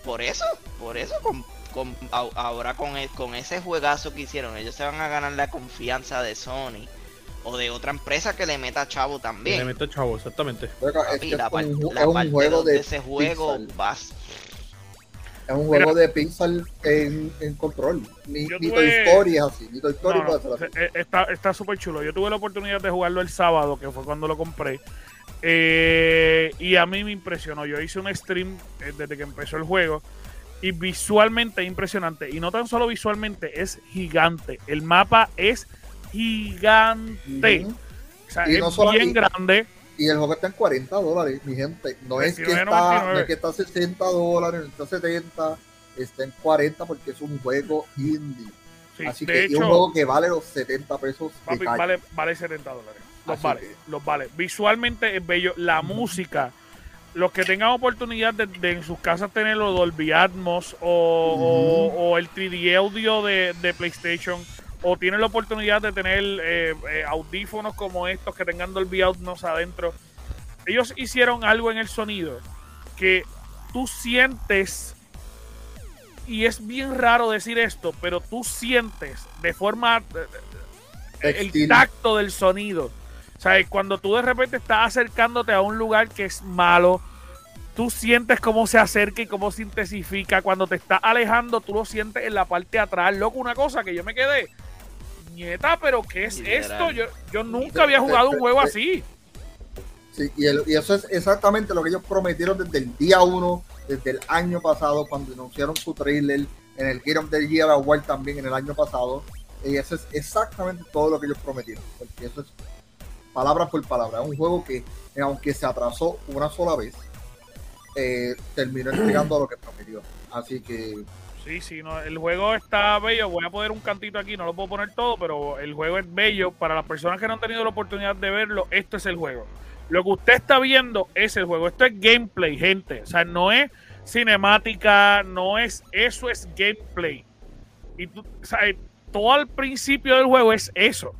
Por eso, por eso, con, con- a- ahora con, el- con ese juegazo que hicieron, ellos se van a ganar la confianza de Sony o de otra empresa que le meta chavo Le también. meto chavo, exactamente. Que la, es par- un, ju- la es un parte juego de ese juego vas. Es un juego de Pixar en, en control. Ni, Yo ni tuve- Toy Story es así. Ni Toy Story No, puede no, ser así. eh, está está súper chulo. Yo tuve la oportunidad de jugarlo el sábado, que fue cuando lo compré. Eh, y a mí me impresionó. Yo hice un stream eh, desde que empezó el juego. Y visualmente es impresionante. Y no tan solo visualmente, es gigante. El mapa es gigante. Ujú. O sea, Y es no solo- bien y- grande. Y el juego está en 40 dólares, mi gente. No es, que 29.99. está, no es que está a 60 dólares, no está a 70, está en 40 porque es un juego indie. Sí, Así que es un hecho, juego que vale los 70 pesos. Papi, vale, vale 70 dólares. Los Así vale, que- los vale. Visualmente es bello. La música, los que tengan oportunidad de, de en sus casas tener los Dolby Atmos o, o- o el 3D audio de, de PlayStation, o tienen la oportunidad de tener eh, eh, audífonos como estos que tengan Dolby Atmos adentro. Ellos hicieron algo en el sonido que tú sientes y es bien raro decir esto, pero tú sientes de forma eh, el Textil. tacto del sonido. O sea, cuando tú de repente estás acercándote a un lugar que es malo, tú sientes cómo se acerca y cómo se intensifica. Cuando te estás alejando, tú lo sientes en la parte de atrás. Loco, una cosa que yo me quedé. Nieta, pero ¿qué es Literal. esto? Yo, yo nunca había jugado un juego así. Sí, y, el- y eso es exactamente lo que ellos prometieron desde el día 1, desde el año pasado, cuando anunciaron su trailer en el Game of the Year Award también en el año pasado. Y eso es exactamente todo lo que ellos prometieron. Porque eso es palabra por palabra. Un juego que, aunque se atrasó una sola vez, eh, terminó entregando lo que prometió. Así que Sí, sí, no, el juego está bello. Voy a poner un cantito aquí, no lo puedo poner todo, pero el juego es bello. Para las personas que no han tenido la oportunidad de verlo, esto es el juego. Lo que usted está viendo es el juego. Esto es gameplay, gente. O sea, no es cinemática, no es. Eso es gameplay. Y tú, o todo al principio del juego es eso.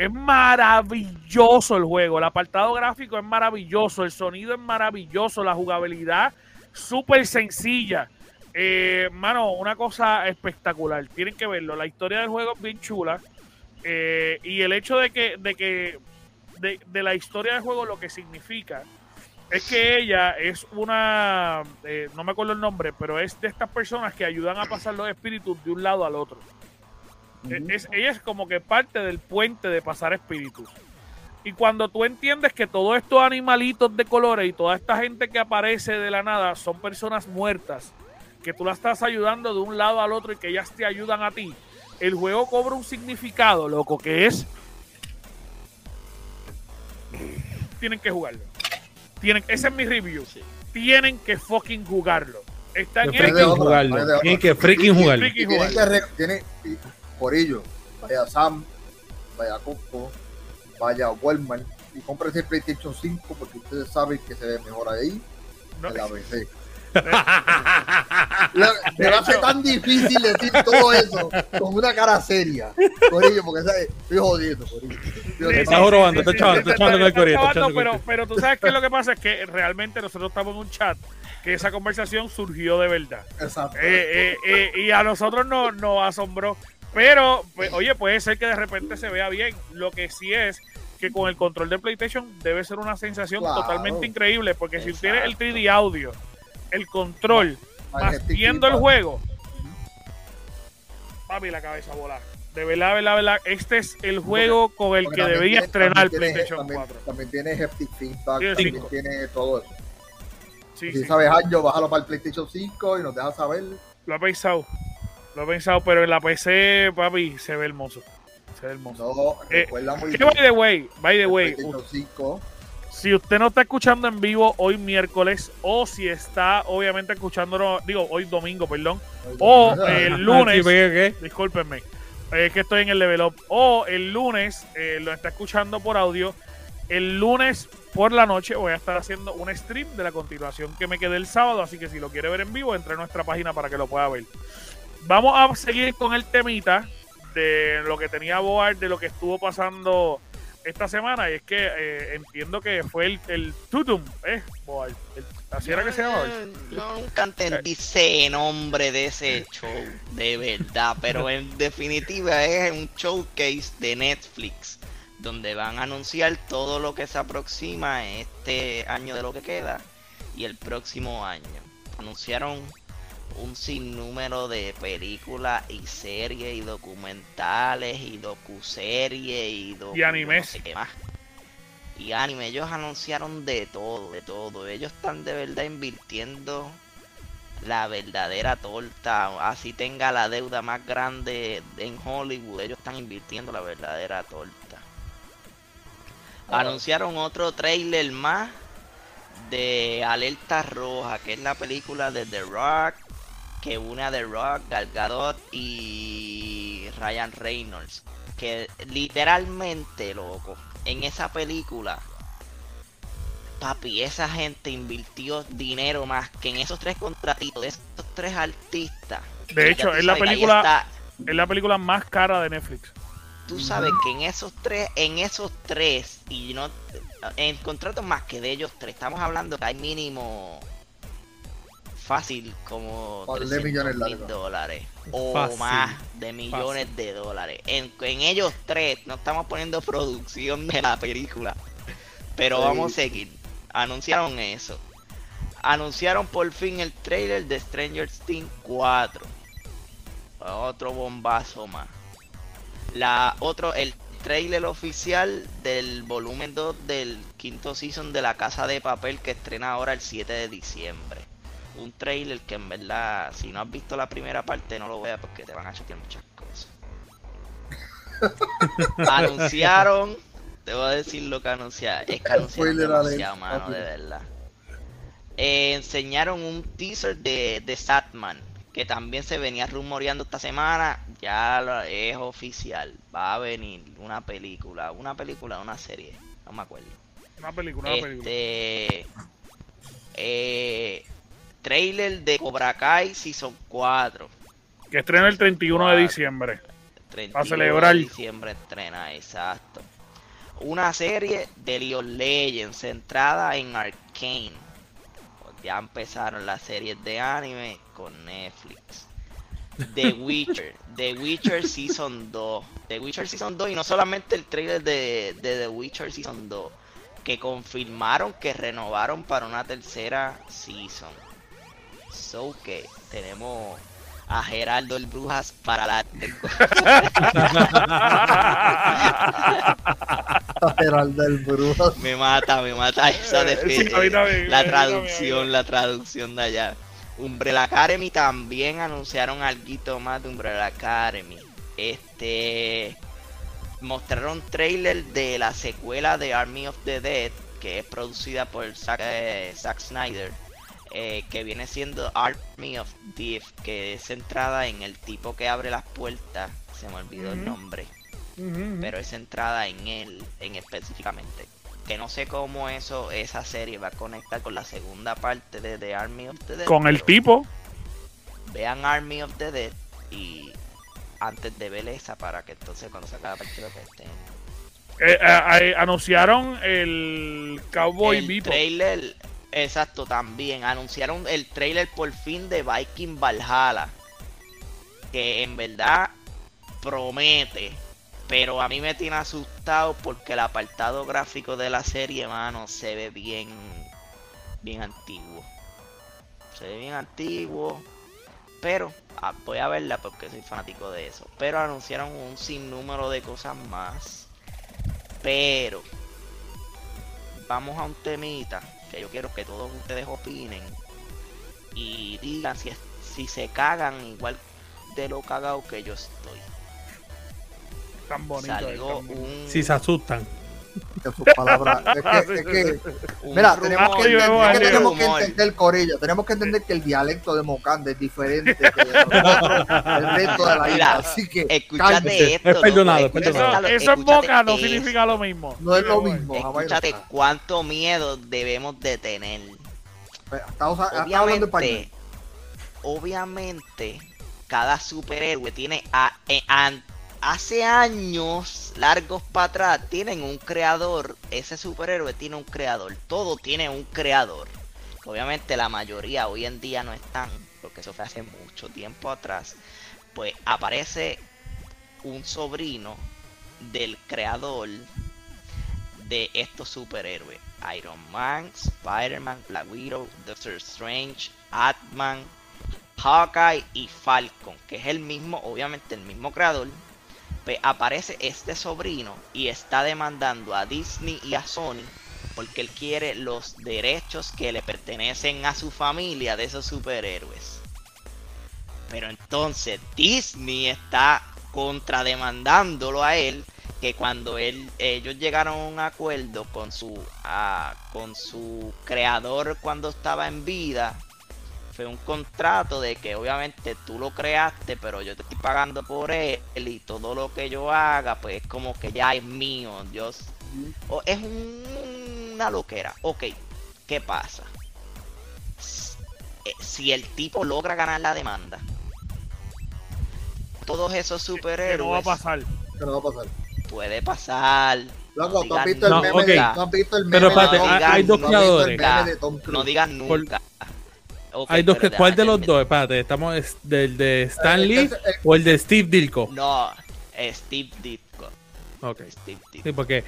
Es maravilloso el juego. El apartado gráfico es maravilloso. El sonido es maravilloso. La jugabilidad súper sencilla. Eh, mano, una cosa espectacular. Tienen que verlo. La historia del juego es bien chula. Eh, y el hecho de que, de que de, de la historia del juego lo que significa es que ella es una, eh, no me acuerdo el nombre, pero es de estas personas que ayudan a pasar los espíritus de un lado al otro. Eh, es, ella es como que parte del puente de pasar espíritus. Y cuando tú entiendes que todos estos animalitos de colores y toda esta gente que aparece de la nada son personas muertas, que tú la estás ayudando de un lado al otro y que ellas te ayudan a ti, el juego cobra un significado, loco, que es... Tienen que jugarlo. Tienen, ese es mi review. Tienen que fucking jugarlo. Está en Que Friki- el... freaking jugarlo. Tienen que freaking jugarlo. Tienen que ello, vaya Sam, vaya Costco, vaya Walmart y cómprense el PlayStation 5 porque ustedes saben que se ve mejor ahí No, que la PC. Me va a ser tan difícil decir todo eso con una cara seria. Por ello, porque ¿sabes? estoy jodiendo. Jodiendo. Está jorobando, está chavando, está chavando con el con pero, pero tú sabes que lo que pasa es que realmente nosotros estamos en un chat que esa conversación surgió de verdad. Exacto. Eh, eh, eh, y a nosotros nos no asombró. Pero, pues, oye, puede ser que de repente se vea bien. Lo que sí es que con el control de PlayStation debe ser una sensación Claro. totalmente increíble. Porque si Exacto. tienes el 3D audio, el control, Más viendo el juego, papi, la cabeza volar. de verdad, verdad, verdad, este es el juego con el que debería tiene- estrenar PlayStation también, 4. También tiene Heptic Feedback, Tiene también tiene todo eso. Sí, si sí. sabes algo, bájalo para el PlayStation 5 y nos dejas saber. Lo he pensado. Lo he pensado, pero en la PC, papi, se ve hermoso. Se ve hermoso. No, Eh, recuerda muy Que by the way, by the way, PlayStation 5. si usted no está escuchando en vivo hoy miércoles, o si está obviamente escuchándolo, digo, hoy domingo, perdón, o el lunes, ¿qué, qué? discúlpenme, eh, es que estoy en el level up, o el lunes, eh, lo está escuchando por audio, el lunes por la noche voy a estar haciendo un stream de la continuación que me quedé el sábado, así que si lo quiere ver en vivo, entre a nuestra página para que lo pueda ver. Vamos a seguir con el temita de lo que tenía Boar, de lo que estuvo pasando esta semana, y es que eh, entiendo que fue el, el Tutum, ¿eh? Boar, El- así era que se llamaba. Yo, yo nunca entendí ese nombre de ese show, de verdad, pero en definitiva es un showcase de Netflix, donde van a anunciar todo lo que se aproxima este año de lo que queda y el próximo año. Anunciaron un sinnúmero de películas y series y documentales y docuseries y, docu- Y animes. no sé qué más. Y anime, ellos anunciaron de todo, de todo. Ellos están de verdad invirtiendo la verdadera torta. Así tenga la deuda más grande en Hollywood, ellos están invirtiendo la verdadera torta. Anunciaron otro trailer más de Alerta Roja, que es la película de The Rock, que une a The Rock, Gal Gadot y Ryan Reynolds. Que literalmente, loco, en esa película, papi, esa gente invirtió dinero más que en esos tres contratitos de esos tres artistas. De hecho, es la película- Es la película más cara de Netflix. tú sabes que en esos tres, en esos tres, y no en contratos más que de ellos tres, estamos hablando que hay mínimo fácil como de 300 millones mil dólares o Fácil. más de millones de dólares. En, en ellos tres no estamos poniendo producción de la película, pero Sí. vamos a seguir. Anunciaron eso. Anunciaron por fin el trailer de Stranger Things 4. Otro bombazo más. La otro, el trailer oficial del volumen 2 del quinto season de La Casa de Papel que estrena ahora el 7 de diciembre. Un trailer que en verdad, si no has visto la primera parte, no lo veas porque te van a chotear muchas cosas. anunciaron, te voy a decir lo que anunciaron. Es que anunciaron demasiado, mano, de verdad. Eh, enseñaron un teaser de, de Satman, que también se venía rumoreando esta semana. Ya lo- es oficial. Va a venir una película, una película, una serie, no me acuerdo. Una película, una película. Este. Eh, trailer de Cobra Kai Season 4. Que estrena el 31 de diciembre. 31 celebrar. de diciembre estrena, exacto. Una serie de League Legends centrada en Arcane. Pues ya empezaron las series de anime con Netflix. The Witcher, The Witcher Season 2. The Witcher Season 2 y no solamente el trailer de, de The Witcher Season 2, que confirmaron que renovaron para una tercera season. So que tenemos a Geraldo el Brujas para la Geraldo del Brujas. Me mata, me mata esa defi- sí, la traducción, la traducción de allá. Umbrella Academy también anunciaron algo más de Umbrella Academy. Este mostraron trailer de la secuela de Army of the Dead, que es producida por Zack, eh, Zack Snyder, eh, que viene siendo Army of Death, que es centrada en el tipo que abre las puertas. Se me olvidó el nombre pero es centrada en él en específicamente. Que no sé cómo eso, esa serie va a conectar con la segunda parte de The Army of the Dead. Con el tipo. Vean Army of the Dead y antes de ver esa para que entonces cuando se acabe la partida estén. eh, eh, eh, anunciaron el Cowboy el Bebop. trailer, exacto, también. Anunciaron el trailer por fin de Viking Valhalla. Que en verdad promete. Pero a mí me tiene asustado porque el apartado gráfico de la serie, mano, se ve bien. Bien antiguo. Se ve bien antiguo. Pero ah, voy a verla porque soy fanático de eso. Pero anunciaron un sinnúmero de cosas más. Pero vamos a un temita que yo quiero que todos ustedes opinen y digan si, es- si se cagan igual de lo cagado que yo estoy. Tan bonito. eh, Salió tan bonito. un, Si se asustan. Que sus palabras. Es que, es que, mira, tenemos que, entender, es que tenemos que entender, Corillo, tenemos que entender que el dialecto de Mocande es diferente que el resto de la isla. Así que Escúchate esto. Es perdonado, Eso, perdonado. eso en boca no significa lo mismo. no es lo mismo. Escúchate cuánto miedo debemos de tener. Está, usa- está hablando español. Obviamente, obviamente, cada superhéroe tiene a- eh, an- hace años largos para atrás tienen un creador. Ese superhéroe tiene un creador. Todo tiene un creador. Obviamente la mayoría hoy en día no están, porque eso fue hace mucho tiempo atrás. Pues aparece un sobrino del creador de estos superhéroes. Iron Man, Spider-Man, Black Widow, Doctor Strange, Ant-Man, Hawkeye y Falcon, que es el mismo, obviamente el mismo creador. Pues aparece este sobrino y está demandando a Disney y a Sony porque él quiere los derechos que le pertenecen a su familia de esos superhéroes. Pero entonces Disney está contrademandándolo a él que cuando él ellos llegaron a un acuerdo con su ah, con su creador cuando estaba en vida fue un contrato de que obviamente tú lo creaste pero yo te estoy pagando por él y todo lo que yo haga pues como que ya es mío yo s- o es un- una loquera ok qué pasa eh, si el tipo logra ganar la demanda todos esos Que superhéroes no va a pasar. Que no va a pasar. puede pasar Loco, ¿tú has digan visto el No, visto el. No digas Por- nunca. Hay dos que, ¿Cuál de los dos? Espérate, ¿estamos es- del de Stan Eh, Lee entonces, eh, o el de Steve Dilko? No, eh, Steve Ditko. Ok. Steve Ditko. Sí, porque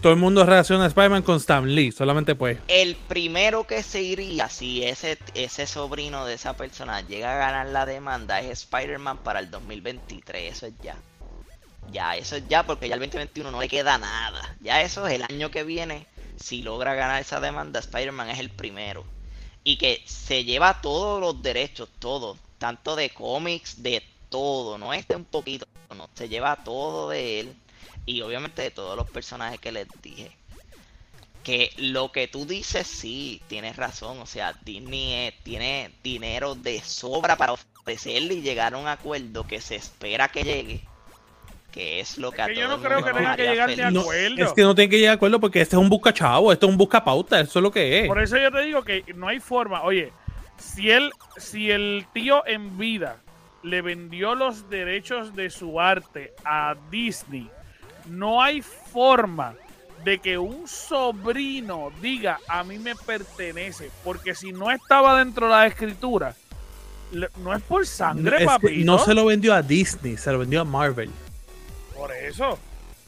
todo el mundo relaciona a Spider-Man con Stan Lee, solamente pues. El primero que se iría si ese, ese sobrino de esa persona llega a ganar la demanda es Spider-Man para el 2023. Eso es ya. Ya, eso es ya porque ya el 2021 no le queda nada. Ya eso es el año que viene. Si logra ganar esa demanda, Spider-Man es el primero. Y que se lleva todos los derechos, todos. Tanto de cómics, de todo. No este un poquito, no. Se lleva todo de él. Y obviamente de todos los personajes que les dije. Que lo que tú dices, sí, tienes razón. O sea, Disney tiene dinero de sobra para ofrecerle y llegar a un acuerdo que se espera que llegue. Que es lo que a que yo no creo que tenga que llegar No, acuerdo. es que no tiene que llegar a acuerdo porque este es un busca chavo, esto es un busca pauta, eso es lo que es. Por eso yo te digo que no hay forma. Oye, si él, si el tío en vida le vendió los derechos de su arte a Disney, no hay forma de que un sobrino diga a mí me pertenece, porque si no estaba dentro de la escritura, no es por No, sangre, es que papito. no se lo vendió a Disney, se lo vendió a Marvel. Por eso.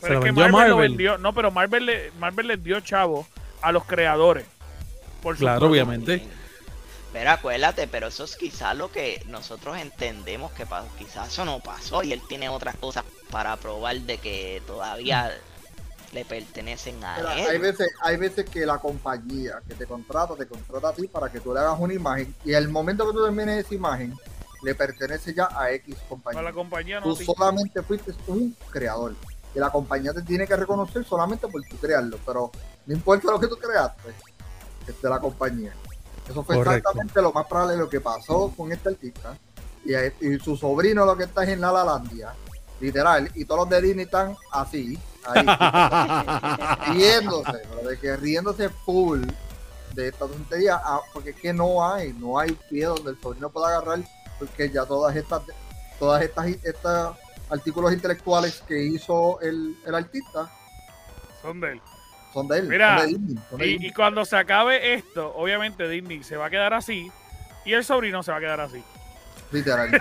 Pero es que Marvel, lo vendió. No, pero Marvel le, Marvel les dio chavo a los creadores. Por Claro, obviamente. Pero acuérdate, pero eso es quizás lo que nosotros entendemos que pasó. Quizás eso no pasó y él tiene otras cosas para probar de que todavía le pertenecen a él. hay veces, hay veces que la compañía que te contrata, te contrata a ti para que tú le hagas una imagen y el momento que tú termines esa imagen le pertenece ya a X compañía. la compañía no. Tú solamente fuiste un creador y la compañía te tiene que reconocer solamente por tu crearlo, pero no importa lo que tú creaste, es de la compañía. Eso fue Correcto. exactamente lo más probable de lo que pasó con este artista y, y su sobrino lo que está es en la Lalandia, literal, y todos los de Disney están así, ahí, riéndose, pero de que riéndose full de esta tontería, ah, porque es que no hay, no hay pie donde el sobrino pueda agarrar, porque ya todas estas, todas estas, estas artículos intelectuales que hizo el, el artista Son de él. son de él, Mira, son de Disney, son de Y, y cuando se acabe esto, obviamente Disney se va a quedar así y el sobrino se va a quedar así. literal.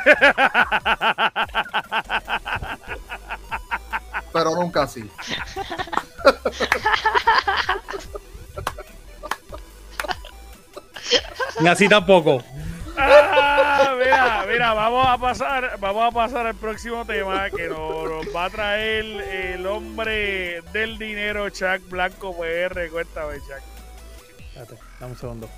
pero nunca así. Ni así tampoco. Ah, mira, mira, vamos a pasar, vamos a pasar al próximo tema que nos, nos va a traer el hombre del dinero, Chuck Blanco PR. Cuéntame, Chuck. Espérate, dame un segundo.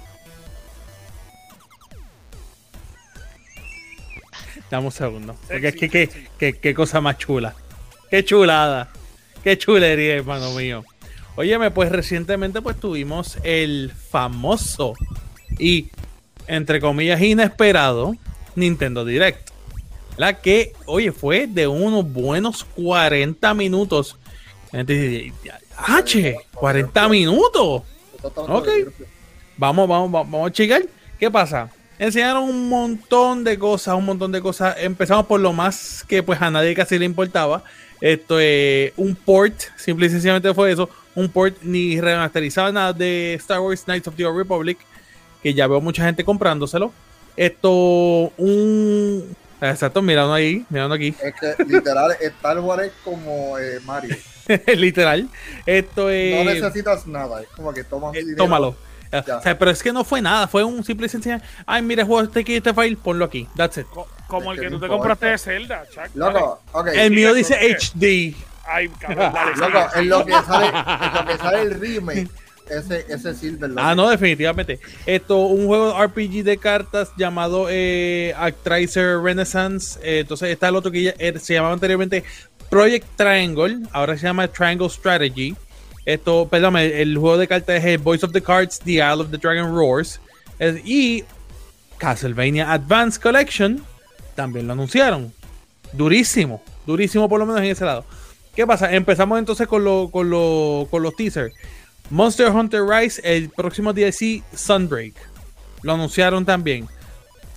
Dame un segundo. Porque es que qué, qué- qué cosa más chula. Qué chulada. Qué chulería, hermano mío. Óyeme, pues recientemente pues tuvimos el famoso y, entre comillas, inesperado Nintendo Direct. La que, oye, fue de unos buenos 40 minutos. H, 40 minutos. Ok. Vamos, vamos, vamos, checar. ¿Qué pasa? Enseñaron un montón de cosas, un montón de cosas. Empezamos por lo más que pues a nadie casi le importaba. Esto es un port, simple y sencillamente fue eso. Un port ni remasterizado nada de Star Wars Knights of the Old Republic. Que ya veo mucha gente comprándoselo. Esto, un... Exacto, mirando ahí, mirando aquí. Es que literal, Star Wars es como eh, Mario. Literal. Esto No es... necesitas nada, es como que tomas Eh, dinero. tómalo. Ya. O sea, pero es que no fue nada, fue un simple y sencillo. Ay, mira, juego este aquí, este file, ponlo aquí. That's it. Co- Como el que que tú no te compraste de Zelda, Chuck. Loco, ok. El mío ¿por dice? HD. Ay, cabrón, dale, Loco, en lo que sale, en lo que sale el remake, ese, ese Silver. Ah, no, definitivamente. Esto, un juego RPG de cartas llamado eh, Actraiser Renaissance. Eh, entonces está el otro que ya, eh, se llamaba anteriormente Project Triangle. Ahora se llama Triangle Strategy. Esto, perdón, el, el juego de cartas es el Voice of the Cards, The Isle of the Dragon Roars. Es- y Castlevania Advance Collection también lo anunciaron. Durísimo, durísimo por lo menos en ese lado. ¿Qué pasa? Empezamos entonces con, lo- con, lo- con los teasers. Monster Hunter Rise, el próximo DLC Sunbreak. Lo anunciaron también.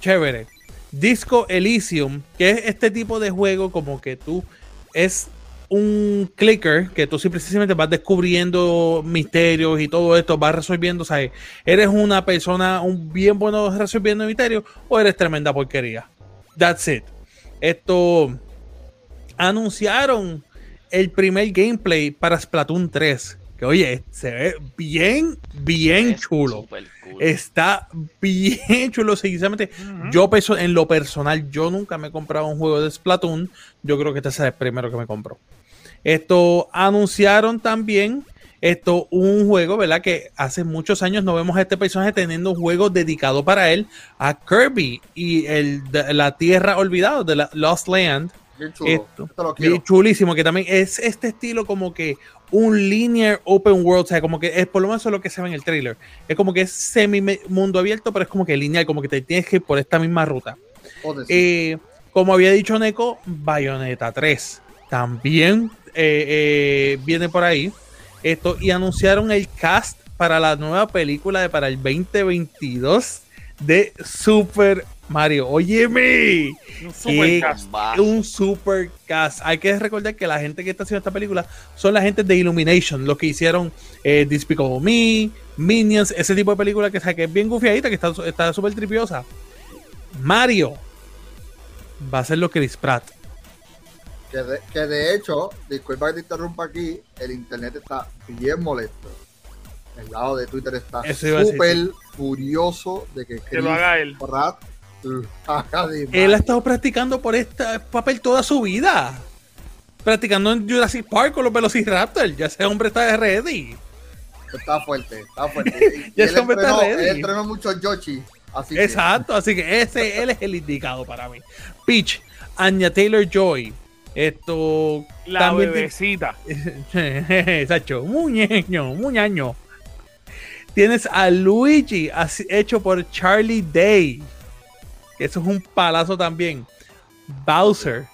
Chévere. Disco Elysium, que es este tipo de juego como que tú es un clicker que tú simplemente vas descubriendo misterios y todo esto, vas resolviendo, ¿sabes? ¿Eres una persona un bien bueno resolviendo misterios o eres tremenda porquería? That's it. Esto anunciaron el primer gameplay para Splatoon 3. Que oye, se ve bien, bien Es chulo. cool. Está bien chulo. Sinceramente, yo perso- en lo personal, yo nunca me he comprado un juego de Splatoon. Yo creo que este es el primero que me compro. Esto anunciaron también esto un juego, ¿verdad? Que hace muchos años no vemos a este personaje teniendo un juego dedicado para él a Kirby y el de la Tierra Olvidada de la Lost Land. Bien chulo. Esto. Esto lo Bien quiero. chulísimo, que también es este estilo como que un linear open world, o sea, como que es por lo menos eso es lo que se ve en el trailer. Es como que es semi mundo abierto, pero es como que lineal, como que te tienes que ir por esta misma ruta. Eh, como había dicho Neko, Bayonetta 3 también eh, eh, viene por ahí. Esto, y anunciaron el cast para la nueva película de para el 2022 de Super Mario. Óyeme, Un supercast. Un super cast. Hay que recordar que la gente que está haciendo esta película son la gente de Illumination, los que hicieron eh, Despicable Me, Minions, ese tipo de película que, que es bien gufiadita, que está está súper tripiosa. Mario va a ser lo Chris Pratt. Que de, que de hecho, disculpa que te interrumpa aquí, el internet está bien molesto. El lado de Twitter está súper furioso de que Que lo haga él. Pratt Él ha estado practicando por este papel toda su vida. Practicando en Jurassic Park con los Velociraptor. Ya ese hombre está ready. Está fuerte, está fuerte. Y Ya ese hombre está entrenó, ready. él entrenó mucho Yoshi. Así que- Exacto, así que ese él es el indicado para mí. Peach, Anya Taylor Joy. Esto La también te- bebecita. Sacho, muñeño, muñaño. Tienes a Luigi así- hecho por Charlie Day. Eso es un palazo también. Bowser,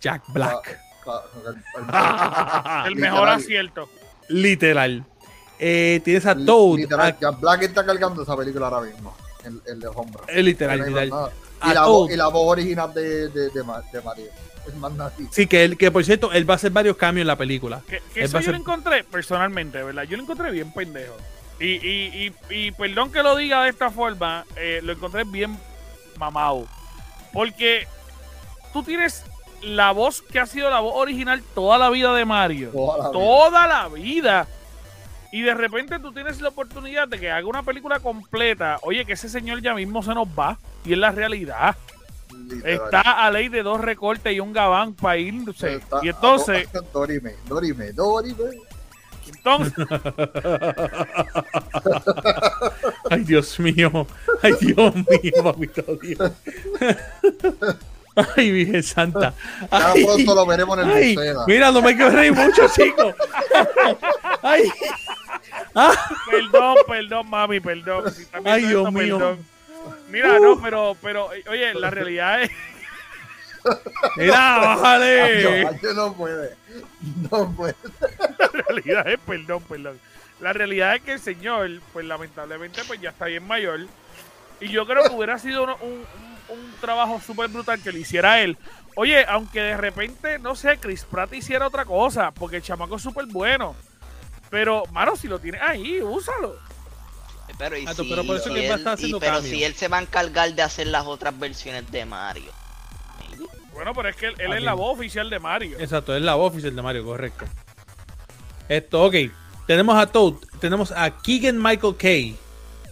Jack Black. Ca- el- el- El mejor literal, acierto. Literal. Eh, tienes a Toad. Literal, a- ya Black está cargando esa película ahora mismo. El, el de hombro. eh, literal, No Y la, voz, Toad. y la voz original de, de, de, de Mario. Es más. Sí, que, él, que por cierto, él va a hacer varios cambios en la película. Que, eso yo ser- lo encontré personalmente, ¿verdad? Yo lo encontré bien pendejo. Y, y, y, y perdón que lo diga de esta forma, eh, lo encontré bien mamado. Porque tú tienes la voz que ha sido la voz original toda la vida de Mario. Toda la vida. Toda la vida. Y de repente tú tienes la oportunidad de que haga una película completa. Oye, que ese señor ya mismo se nos va. Y es la realidad. literal. Está a ley de dos recortes y un gabán para irse. Está Y entonces, Dorime, Dorime, Dorime. Entonces, Ay, Dios mío. Ay, Dios mío, papito Dios. Ay, Virgen Santa. Ya Ay, pronto lo veremos en el ay, mira, no me quiero reír mucho, chico. Ay, perdón, perdón, mami, perdón. Si Ay, Dios esto, mío. perdón. Mira, no, pero, pero, oye, la realidad es, mira, bájale. Ancho no puede. No puede. la realidad es, perdón, perdón. La realidad es que el señor, pues lamentablemente, pues ya está bien mayor. Y yo creo que hubiera sido un, un- un trabajo súper brutal que le hiciera él. Oye, aunque de repente, no sé, Chris Pratt hiciera otra cosa, porque el chamaco es súper bueno. Pero, mano, si lo tienes ahí, úsalo. Pero, y Ah, si, pero por eso que él va a estar y- haciendo pero si él se va a encargar de hacer las otras versiones de Mario. Bueno, pero es que él, él Ah, es la voz oficial de Mario. Exacto, es la voz oficial de Mario, correcto. Esto, ok. Tenemos a Toad, tenemos a Keegan Michael Kay,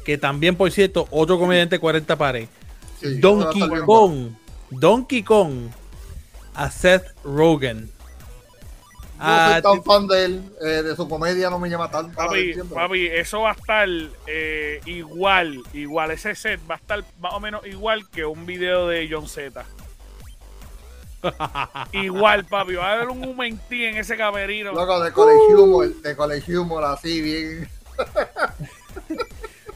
que también, por cierto, otro comediante 40 pares. Sí, Donkey Kong, Donkey Kong, a Seth Rogen. No soy tan fan de él, eh, de su comedia no me llama tanto. Papi, papi, eso va a estar eh, igual, igual. Ese set va a estar más o menos igual que un video de John Z. igual, papi. Va a haber un momentí en ese camerino. Loco, de College Humor, de College Humor, así bien.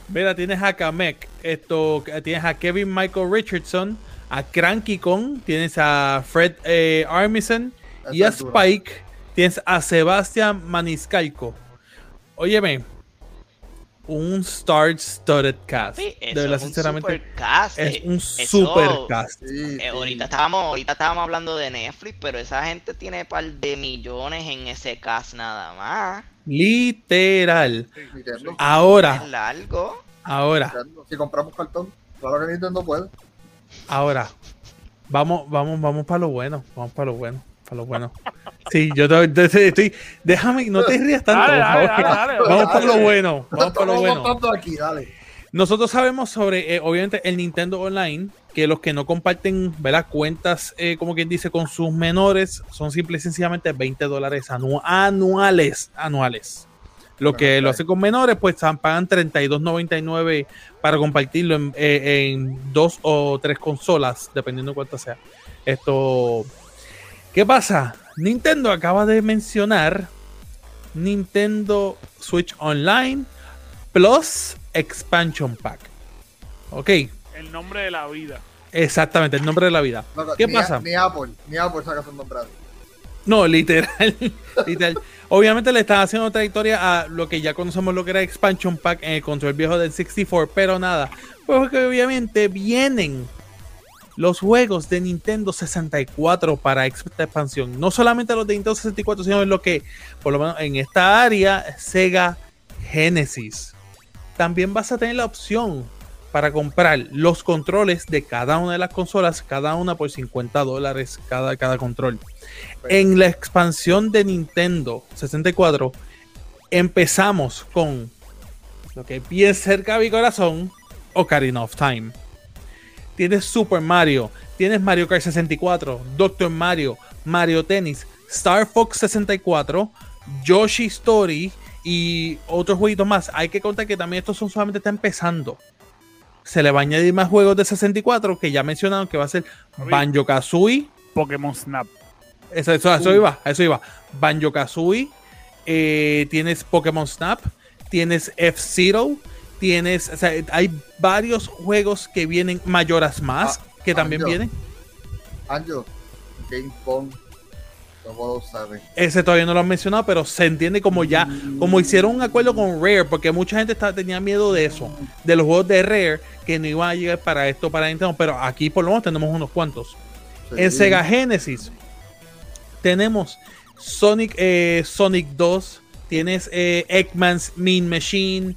Mira, tienes a Kamek, esto, tienes a Kevin Michael Richardson, a Cranky Kong, tienes a Fred eh, Armisen y a dura. Spike, tienes a Sebastián Maniscalco. Óyeme, un star-studded cast. Sí, de verdad, es un sinceramente, es eh, un eso- super cast. Sí, Eh, sí. ahorita estábamos ahorita estábamos hablando de Netflix, pero esa gente tiene un par de millones en ese cast nada más. Literal. Nintendo, Ahora, Es largo. ahora, Nintendo. Si compramos cartón, claro que Nintendo puede. ahora. Vamos, vamos, vamos para lo bueno. Vamos para lo bueno. Para lo bueno. Sí, yo te- estoy. Déjame, no te rías tanto, Dale, por dale, favor. dale, dale. Vamos Dale. para lo bueno. Vamos para lo bueno. contando aquí, dale. Nosotros sabemos sobre, eh, obviamente, el Nintendo Online, que los que no comparten, ¿verdad? Cuentas, eh, como quien dice, con sus menores, son simple y sencillamente 20 dólares anu- anuales. Anuales. Lo que lo ok. hacen con menores, pues pagan 32.99 para compartirlo en, eh, en dos o tres consolas, dependiendo de cuánto sea. Esto. ¿Qué pasa? Nintendo acaba de mencionar Nintendo Switch Online Plus Expansion Pack. Ok, El nombre de la vida. exactamente, el nombre de la vida. Loco, ¿Qué ni, pasa? Ni Apple, ni Apple saca su nombre. No, literal, literal. Obviamente le están haciendo otra historia a lo que ya conocemos lo que era Expansion Pack en el control viejo del 64, pero nada, porque obviamente vienen los juegos de Nintendo 64 para esta expansión. No solamente los de Nintendo 64, sino lo que, por lo menos en esta área, Sega Genesis. También vas a tener la opción para comprar los controles de cada una de las consolas, cada una por 50 dólares cada, cada control. En la expansión de Nintendo 64 empezamos con lo que bien cerca a mi corazón, Ocarina of Time. Tienes Super Mario, tienes Mario Kart 64, Doctor Mario, Mario Tennis, Star Fox 64, Yoshi Story y otros jueguitos más. Hay que contar que también estos son solamente está empezando. Se le va a añadir más juegos de 64 que ya mencionaron que va a ser Banjo Kazooie, Pokémon Snap. eso, eso, eso iba, eso iba. Banjo Kazooie, eh, tienes Pokémon Snap, tienes F-Zero, tienes. O sea, hay varios juegos que vienen, Mayoras más, Ah, que también Banjo. vienen. Anjo, Game sabe. Ese todavía no lo han mencionado, pero se entiende como ya, como hicieron un acuerdo con Rare, porque mucha gente está- tenía miedo de eso, de los juegos de Rare, que no iban a llegar para esto, para Nintendo, pero aquí por lo menos tenemos unos cuantos. En. Sega Genesis tenemos Sonic, eh, Sonic 2, tienes eh, Eggman's Mean Machine,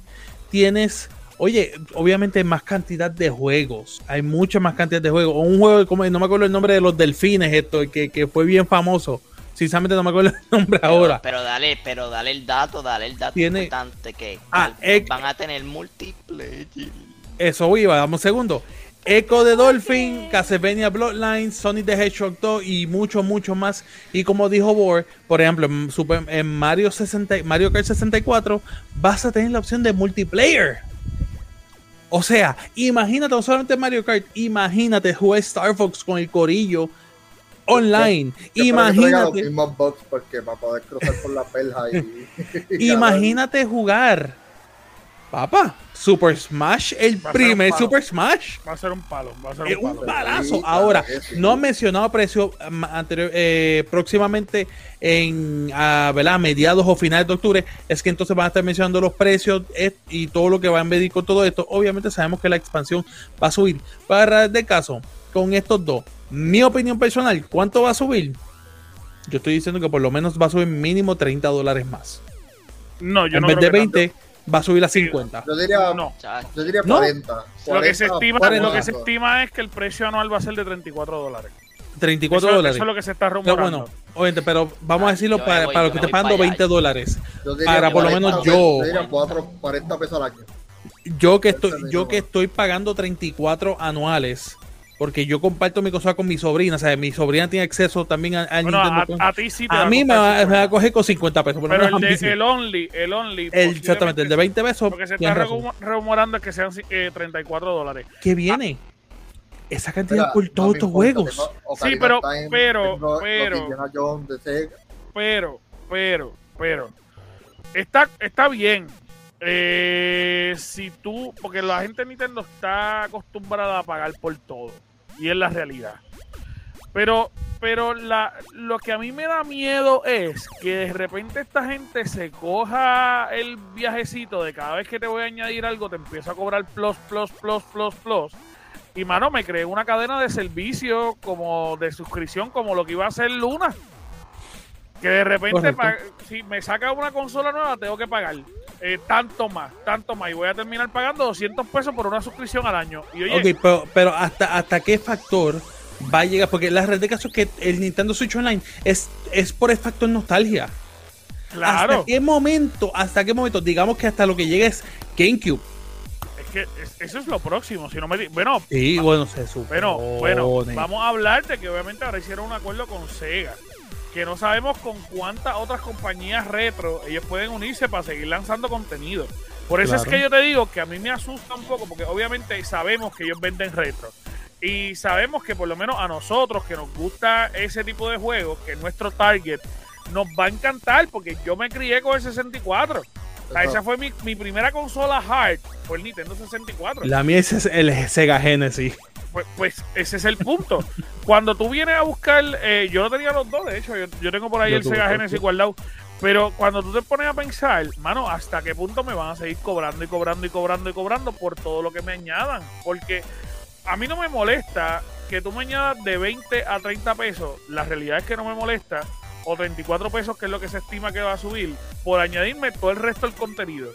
tienes, oye, obviamente más cantidad de juegos, hay mucha más cantidad de juegos. Un juego, como, no me acuerdo el nombre de los delfines, esto, que, que fue bien famoso. Sinceramente no me acuerdo el nombre Pero, ahora. pero dale, pero dale el dato, dale el dato Tiene- importante que Ah, van- egg- van a tener multiplayer. Eso iba, dame un segundo. Echo de Dolphin, Castlevania Bloodlines, Sonic the Hedgehog 2 y mucho, mucho más. Y como dijo Bohr, por ejemplo, en, Super- en Mario, 60, Mario Kart 64 vas a tener la opción de multiplayer. O sea, imagínate, no solamente Mario Kart, imagínate jugar Star Fox con el corillo online. Yo los Imagínate, mismos bugs porque para poder cruzar por la y imagínate jugar. Papá, Super Smash, el Va un primer. Super Smash. Va a ser un palo, va a ser Es un un palo. balazo. Sí, claro Ahora, no han mencionado precio am- anterior, eh, próximamente en a, ¿verdad? a mediados o finales de octubre. Es que entonces van a estar mencionando los precios eh, y todo lo que va a venir con todo esto. Obviamente sabemos que la expansión va a subir. Para de caso, con estos dos, mi opinión personal, ¿cuánto va a subir? Yo estoy diciendo que por lo menos va a subir mínimo 30 dólares más. No, yo en no vez creo de que tanto. 20, va a subir a 50. Yo diría, No. Yo diría No. 40. Lo que, se 40, estima, 40. lo que se estima es que el precio anual va a ser de 34 dólares. 34 eso, dólares. eso es lo que se está Pero rumorando. bueno, obviamente, pero vamos a decirlo para, voy- para los que voy estén pagando para allá. 20 dólares. Para por lo 40, menos yo- Yo diría 4, 40 pesos al año. Yo que estoy, yo que estoy pagando 34 anuales, porque yo comparto mi cosa con mi sobrina, o sea, mi sobrina tiene acceso también a- al Bueno, Nintendo. a, a ti sí te a mí me va, me 50. va a coger con 50 pesos. Pero el, a de, sí. el Only, el Only. El- exactamente, el de 20 pesos. Lo que se está rumorando es que sean eh, 34 dólares. ¿Qué viene? Esa cantidad Mira, por todos estos juegos. Sí, pero- Time, pero- pero- Jones Sega. Pero, pero, pero. Está, está bien. Eh, si tú, porque la gente de Nintendo está acostumbrada a pagar por todo. Y es la realidad. Pero, pero la, lo que a mí me da miedo es que de repente esta gente se coja el viajecito de cada vez que te voy a añadir algo, te empiezo a cobrar plus, plus, plus, plus, plus. Y mano, me creé una cadena de servicio como de suscripción, como lo que iba a hacer Luna. Que de repente, si me saca una consola nueva, tengo que pagar eh, tanto más, tanto más. Y voy a terminar pagando 200 pesos por una suscripción al año. Y oye, Ok, pero, pero hasta, hasta qué factor va a llegar, porque la red de caso es que el Nintendo Switch Online es, es por el factor nostalgia. claro, ¿Hasta qué momento? ¿Hasta qué momento? Digamos que hasta lo que llega es GameCube. es que es- eso es lo próximo. Si no me bueno, Sí, bueno, se supone. Bueno, bueno, vamos a hablar de que obviamente ahora hicieron un acuerdo con Sega. Que no sabemos con cuántas otras compañías retro ellos pueden unirse para seguir lanzando contenido. Por eso es que yo te digo que a mí me asusta un poco, porque obviamente sabemos que ellos venden retro. Y sabemos que por lo menos a nosotros que nos gusta ese tipo de juegos, que es nuestro target, nos va a encantar, porque yo me crié con el 64. O sea, esa fue mi, mi primera consola hard, fue el Nintendo 64. La mía es el Sega Genesis. Pues, pues ese es el punto. Cuando tú vienes a buscar, eh, yo no tenía los dos, de hecho, yo, yo tengo por ahí Yo el Sega Genesis guardado. Pero cuando tú te pones a pensar, mano, ¿hasta qué punto me van a seguir cobrando y cobrando y cobrando y cobrando por todo lo que me añadan? Porque a mí no me molesta que tú me añadas de 20 a 30 pesos. La realidad es que no me molesta. O 34 pesos, que es lo que se estima que va a subir, por añadirme todo el resto del contenido.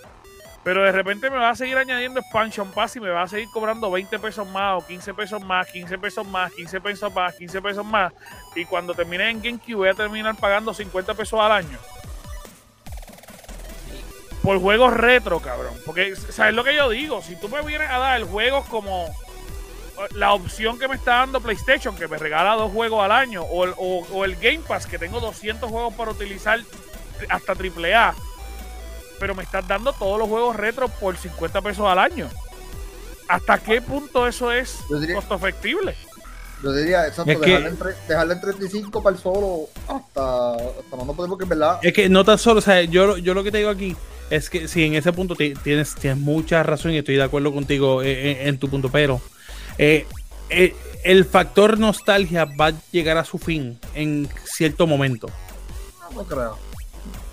Pero de repente me va a seguir añadiendo Expansion Pass y me va a seguir cobrando 20 pesos más o 15 pesos más, 15 pesos más, 15 pesos más, 15 pesos más. Y cuando termine en GameCube voy a terminar pagando 50 pesos al año. Por juegos retro, cabrón. Porque, ¿sabes lo que yo digo? Si tú me vienes a dar juegos como la opción que me está dando PlayStation, que me regala dos juegos al año, o el, o- o el Game Pass, que tengo 200 juegos para utilizar hasta AAA, pero me estás dando todos los juegos retro por 50 pesos al año. ¿Hasta qué punto eso es diría- costo efectible? Yo diría, exacto, Es que- en en 35 para el solo hasta, hasta no podemos porque en verdad Es que no tan solo, o sea, yo, yo lo que te digo aquí es que sí, en ese punto ti- tienes, tienes mucha razón y estoy de acuerdo contigo eh, en, en tu punto, pero eh, eh, el factor nostalgia va a llegar a su fin en cierto momento. no, no creo.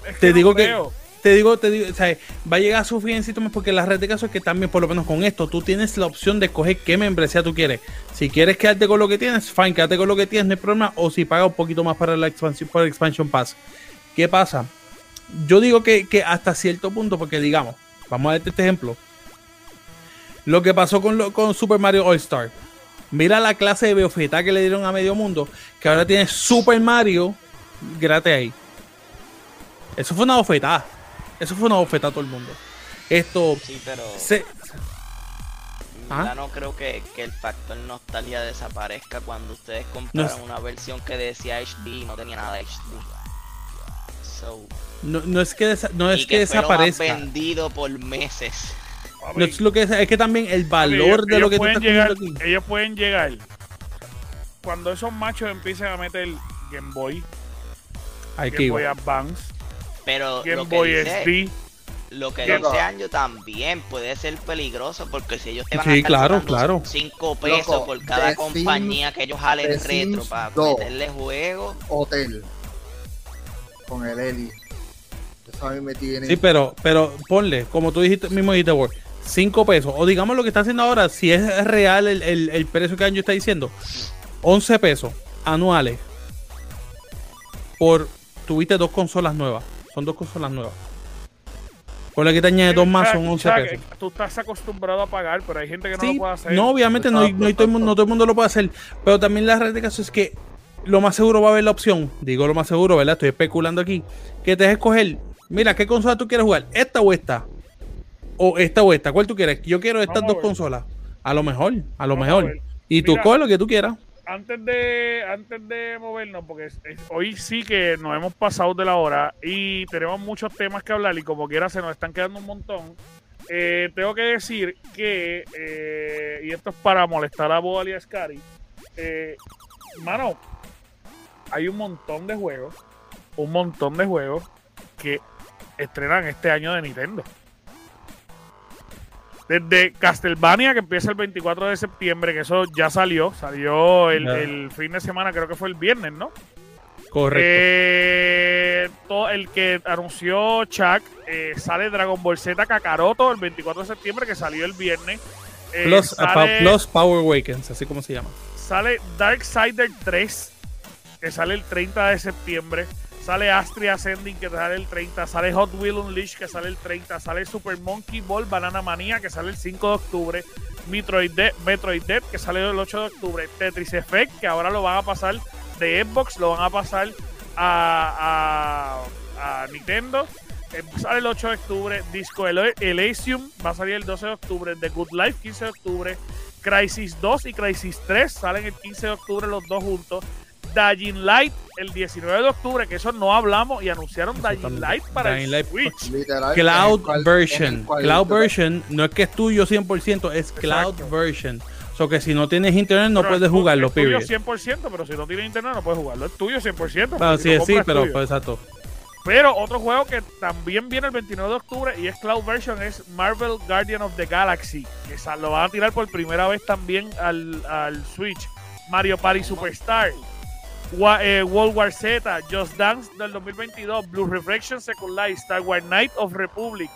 Es Te no digo que-. Te digo, te digo, o sea, va a llegar a su fin porque la red de caso es que también, por lo menos con esto, tú tienes la opción de escoger qué membresía tú quieres. Si quieres quedarte con lo que tienes, fine, quédate con lo que tienes, no hay problema. O si pagas un poquito más para la expansión, para el Expansion Pass. ¿Qué pasa? Yo digo que, que hasta cierto punto, porque digamos, vamos a darte este ejemplo. Lo que pasó con, lo- con Super Mario All Star. Mira la clase de beofeta que le dieron a medio mundo, que ahora tiene Super Mario gratis ahí. Eso fue una bofetada. Eso fue una bofetada a todo el mundo. Esto Sí, pero se, Ah. no creo que, que el factor nostalgia desaparezca cuando ustedes compraron es- una versión que decía HD y no tenía nada de HD. So, No, no es que, desa- no es y que que fue lo más desaparezca. vendido por meses. No es lo que es, es que también el valor ellos- de lo ellos que tú pueden estás llegar, aquí. Ellos pueden llegar. Cuando esos machos empiecen a meter Game Boy, Hay que Game Boy. Advance, Pero Game lo que Boy dice, SD. lo que Game- dice Anjo también puede ser peligroso porque si ellos te van Sí, a estar claro, cobrando claro. 5 pesos Loco, por cada compañía que ellos jalen The retro Sims para 2. meterle juegos. Hotel. Con el Eli. Eso a mí me tiene. Sí, pero, pero ponle, como tú dijiste mismo dijiste, Word, 5 pesos. O digamos lo que está haciendo ahora, si es real el, el, el precio que Anjo está diciendo, 11 pesos anuales por tuviste dos consolas nuevas. Son dos consolas nuevas. Ponle que te añades dos más, son 11 Chuck, pesos. Tú estás acostumbrado a pagar, pero hay gente que no lo puede hacer. no, obviamente no, no, todo el mundo, no todo el mundo lo puede hacer. Pero también la realidad de caso es que lo más seguro va a haber la opción, digo lo más seguro, ¿verdad? Estoy especulando aquí, que te dejes escoger, mira, ¿qué consola tú quieres jugar? ¿Esta o esta? O esta o esta, ¿cuál tú quieres? Yo quiero estas Vamos dos consolas. A lo mejor, a lo Vamos mejor. Y tú Mira. coge lo que tú quieras. Antes de antes de movernos, porque hoy sí que nos hemos pasado de la hora y tenemos muchos temas que hablar y como quiera se nos están quedando un montón. Eh, tengo que decir que, eh, y esto es para molestar a Boal y a Scary, eh, mano, hay un montón de juegos, un montón de juegos que estrenan este año de Nintendo. Desde Castlevania, que empieza el 24 de septiembre, que eso ya salió, salió el, fin de semana, creo que fue el viernes, ¿no? Correcto. Eh, todo el que anunció Chuck, eh, sale Dragon Ball Z Kakaroto el 24 de septiembre, que salió el viernes. Eh, plus, sale, pa- plus Power Awakens, así como se llama. sale Darksider 3, que sale el 30 de septiembre. Sale Astria Ascending, que sale el 30. Sale Hot Wheel Unleashed, que sale el 30. Sale Super Monkey Ball Banana Manía, que sale el 5 de octubre. Metroid Dead, Metroid Dead, que sale el 8 de octubre. Tetris Effect, que ahora lo van a pasar de Xbox, lo van a pasar a, Nintendo. Eh, sale el 8 de octubre. Disco Elysium va a salir el 12 de octubre. The Good Life, 15 de octubre. Crisis 2 y Crisis 3 salen el 15 de octubre los dos juntos. Dying Light el 19 de octubre, que eso no hablamos y anunciaron Dying. Light para Dying el Light. Switch. Literal, Cloud cual- version. Cloud version no es que es tuyo 100%, es cloud version. So que si no tienes internet no Pero puedes es jugarlo, es tuyo period. 100%, pero si no tienes internet no puedes jugarlo. Es tuyo 100%. Bueno, porque sí, si pero tuyo. pues, exacto. Pero otro juego que también viene el 29 de octubre y es Cloud Version es Marvel Guardian of the Galaxy. Que lo van a tirar por primera vez también al, al Switch. Mario Party Superstar. Eh, World War Z, Just Dance del 2022, Blue Reflection Second Life, Star Wars Knight of Republic,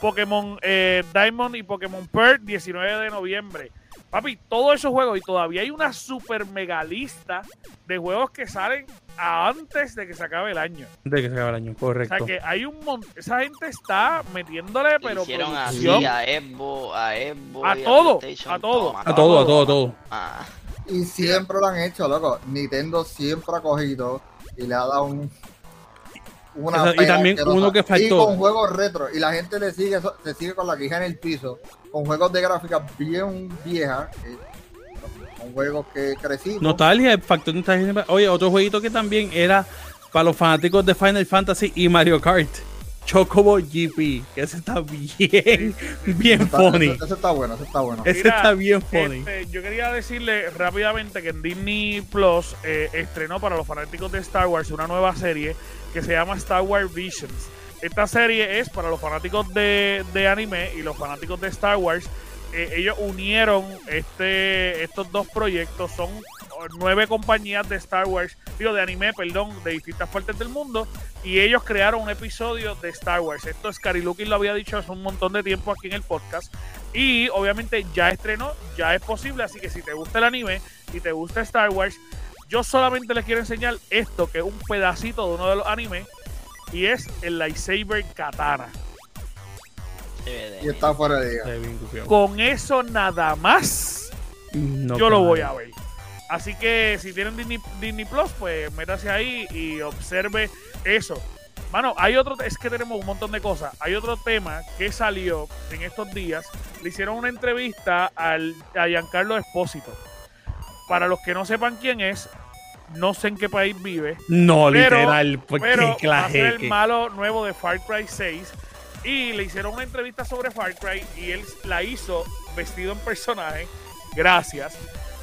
Pokémon eh, Diamond y Pokémon Pearl 19 de noviembre. Papi, todos esos juegos y todavía hay una super mega lista de juegos que salen antes de que se acabe el año. De que se acabe el año, O correcto. sea que hay un montón, esa gente está metiéndole pero Hicieron producción. así a Evo, a Evo, A todo, PlayStation, a todo. a todo, a todo, a todo. Ah, Y siempre lo han hecho, loco. Nintendo siempre ha cogido y le ha dado un. Una y también uno que faltó. Y con juegos retro. Y la gente le sigue, se sigue con la quija en el piso. Con juegos de gráficas bien viejas. eh, Con juegos que crecimos. Nostalgia, el factor nostalgia. Oye, otro jueguito que también era para los fanáticos de Final Fantasy y Mario Kart. Chocobo GP, que ese está bien, bien Está- funny. Ese, ese está bueno, ese está bueno. Ese Mira, está bien funny. este, yo quería decirle rápidamente que en Disney Plus eh, estrenó para los fanáticos de Star Wars una nueva serie que se llama Star Wars Visions. Esta serie es para los fanáticos de, de anime y los fanáticos de Star Wars. Eh, ellos unieron este, estos dos proyectos. Son nueve compañías de Star Wars, digo de anime, perdón, de distintas partes del mundo. Y ellos crearon un episodio de Star Wars. Esto es Cariluki lo había dicho hace un montón de tiempo aquí en el podcast. Y obviamente ya estrenó, ya es posible. Así que si te gusta el anime y te gusta Star Wars, yo solamente les quiero enseñar esto, que es un pedacito de uno de los animes. Y es el lightsaber katana. Y está fuera de. Con eso nada más, No yo lo voy a ver. Así que si tienen Disney, Disney Plus, pues métase ahí y observe eso. Mano, hay otro, es que tenemos un montón de cosas. Hay otro tema que salió en estos días. Le hicieron una entrevista al, a Giancarlo Espósito. Para los que no sepan quién es, no sé en qué país vive. No, Pero- literal. Porque Pero va a ser claje, el malo nuevo de Far Cry 6. Y le hicieron una entrevista sobre Far Cry y él la hizo vestido en personaje. Gracias.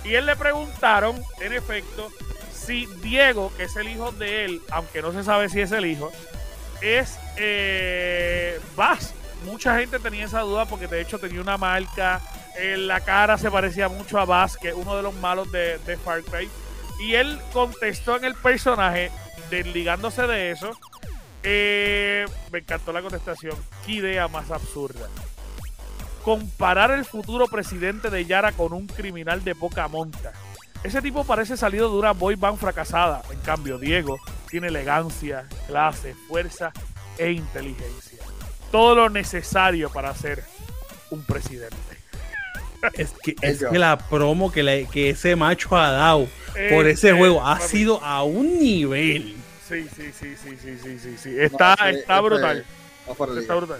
Y él le preguntaron, en efecto, si Diego, que es el hijo de él, aunque no se sabe si es el hijo, es eh. Mucha gente tenía esa duda porque de hecho tenía una marca. En la cara se parecía mucho a Bass, que es uno de los malos de, de Far Cry. Y él contestó en el personaje, desligándose de eso. Eh, me encantó la contestación. Qué idea más absurda. Comparar el futuro presidente de Yara con un criminal de poca monta. Ese tipo parece salido de una boy band fracasada. En cambio, Diego tiene elegancia, clase, fuerza e inteligencia. Todo lo necesario para ser un presidente. Es que, es que la promo que, le- que ese macho ha dado por Eh, ese eh, juego ha papi. sido a un nivel. Sí, sí, sí, sí, sí, sí, sí, sí. Está, No, ese- está ese- brutal. Está brutal.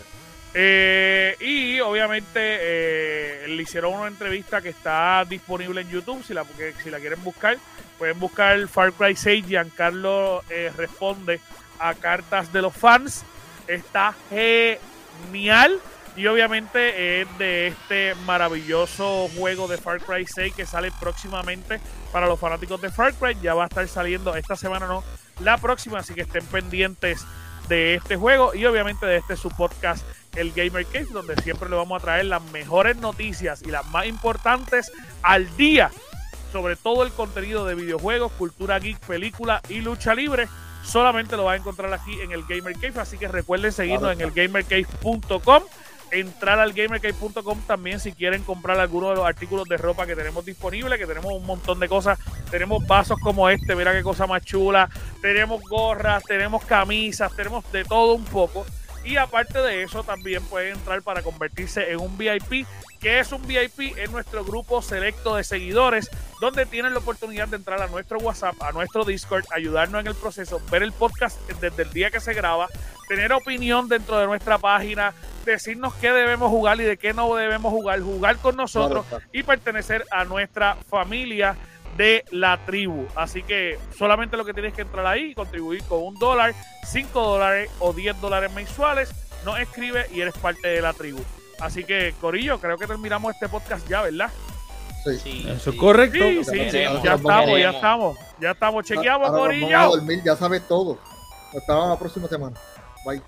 Eh, y obviamente eh, le hicieron una entrevista que está disponible en YouTube. Si la, si la quieren buscar, pueden buscar Far Cry 6. Giancarlo eh, responde a cartas de los fans. Está genial. Y obviamente es de este maravilloso juego de Far Cry 6 que sale próximamente para los fanáticos de Far Cry. Ya va a estar saliendo esta semana, no, la próxima. Así que estén pendientes de este juego y obviamente de este su podcast el Gamer Case donde siempre le vamos a traer las mejores noticias y las más importantes al día sobre todo el contenido de videojuegos, cultura geek, película y lucha libre. Solamente lo va a encontrar aquí en el Gamer Cave, así que recuerden seguirnos en el gamercave.com. Entrar al gamercave.com también si quieren comprar alguno de los artículos de ropa que tenemos disponible, que tenemos un montón de cosas. Tenemos vasos como este, mira qué cosa más chula. Tenemos gorras, tenemos camisas, tenemos de todo un poco. Y aparte de eso, también pueden entrar para convertirse en un VIP. que es un VIP? Es nuestro grupo selecto de seguidores, donde tienen la oportunidad de entrar a nuestro WhatsApp, a nuestro Discord, ayudarnos en el proceso, ver el podcast desde el día que se graba, tener opinión dentro de nuestra página, decirnos qué debemos jugar y de qué no debemos jugar, jugar con nosotros y pertenecer a nuestra familia de la tribu. Así que solamente lo que tienes que entrar ahí y contribuir con un dólar, cinco dólares o 10 dólares mensuales, nos escribe y eres parte de la tribu. Así que, Corillo, creo que terminamos este podcast ya, ¿verdad? Sí. Sí, Eso sí. es correcto. Sí, sí, sí, ya estamos, ya estamos, ya estamos. Chequeamos, Ahora nos vamos a Corillo. dormir, ya sabes todo. Nos esperamos la próxima semana. Bye.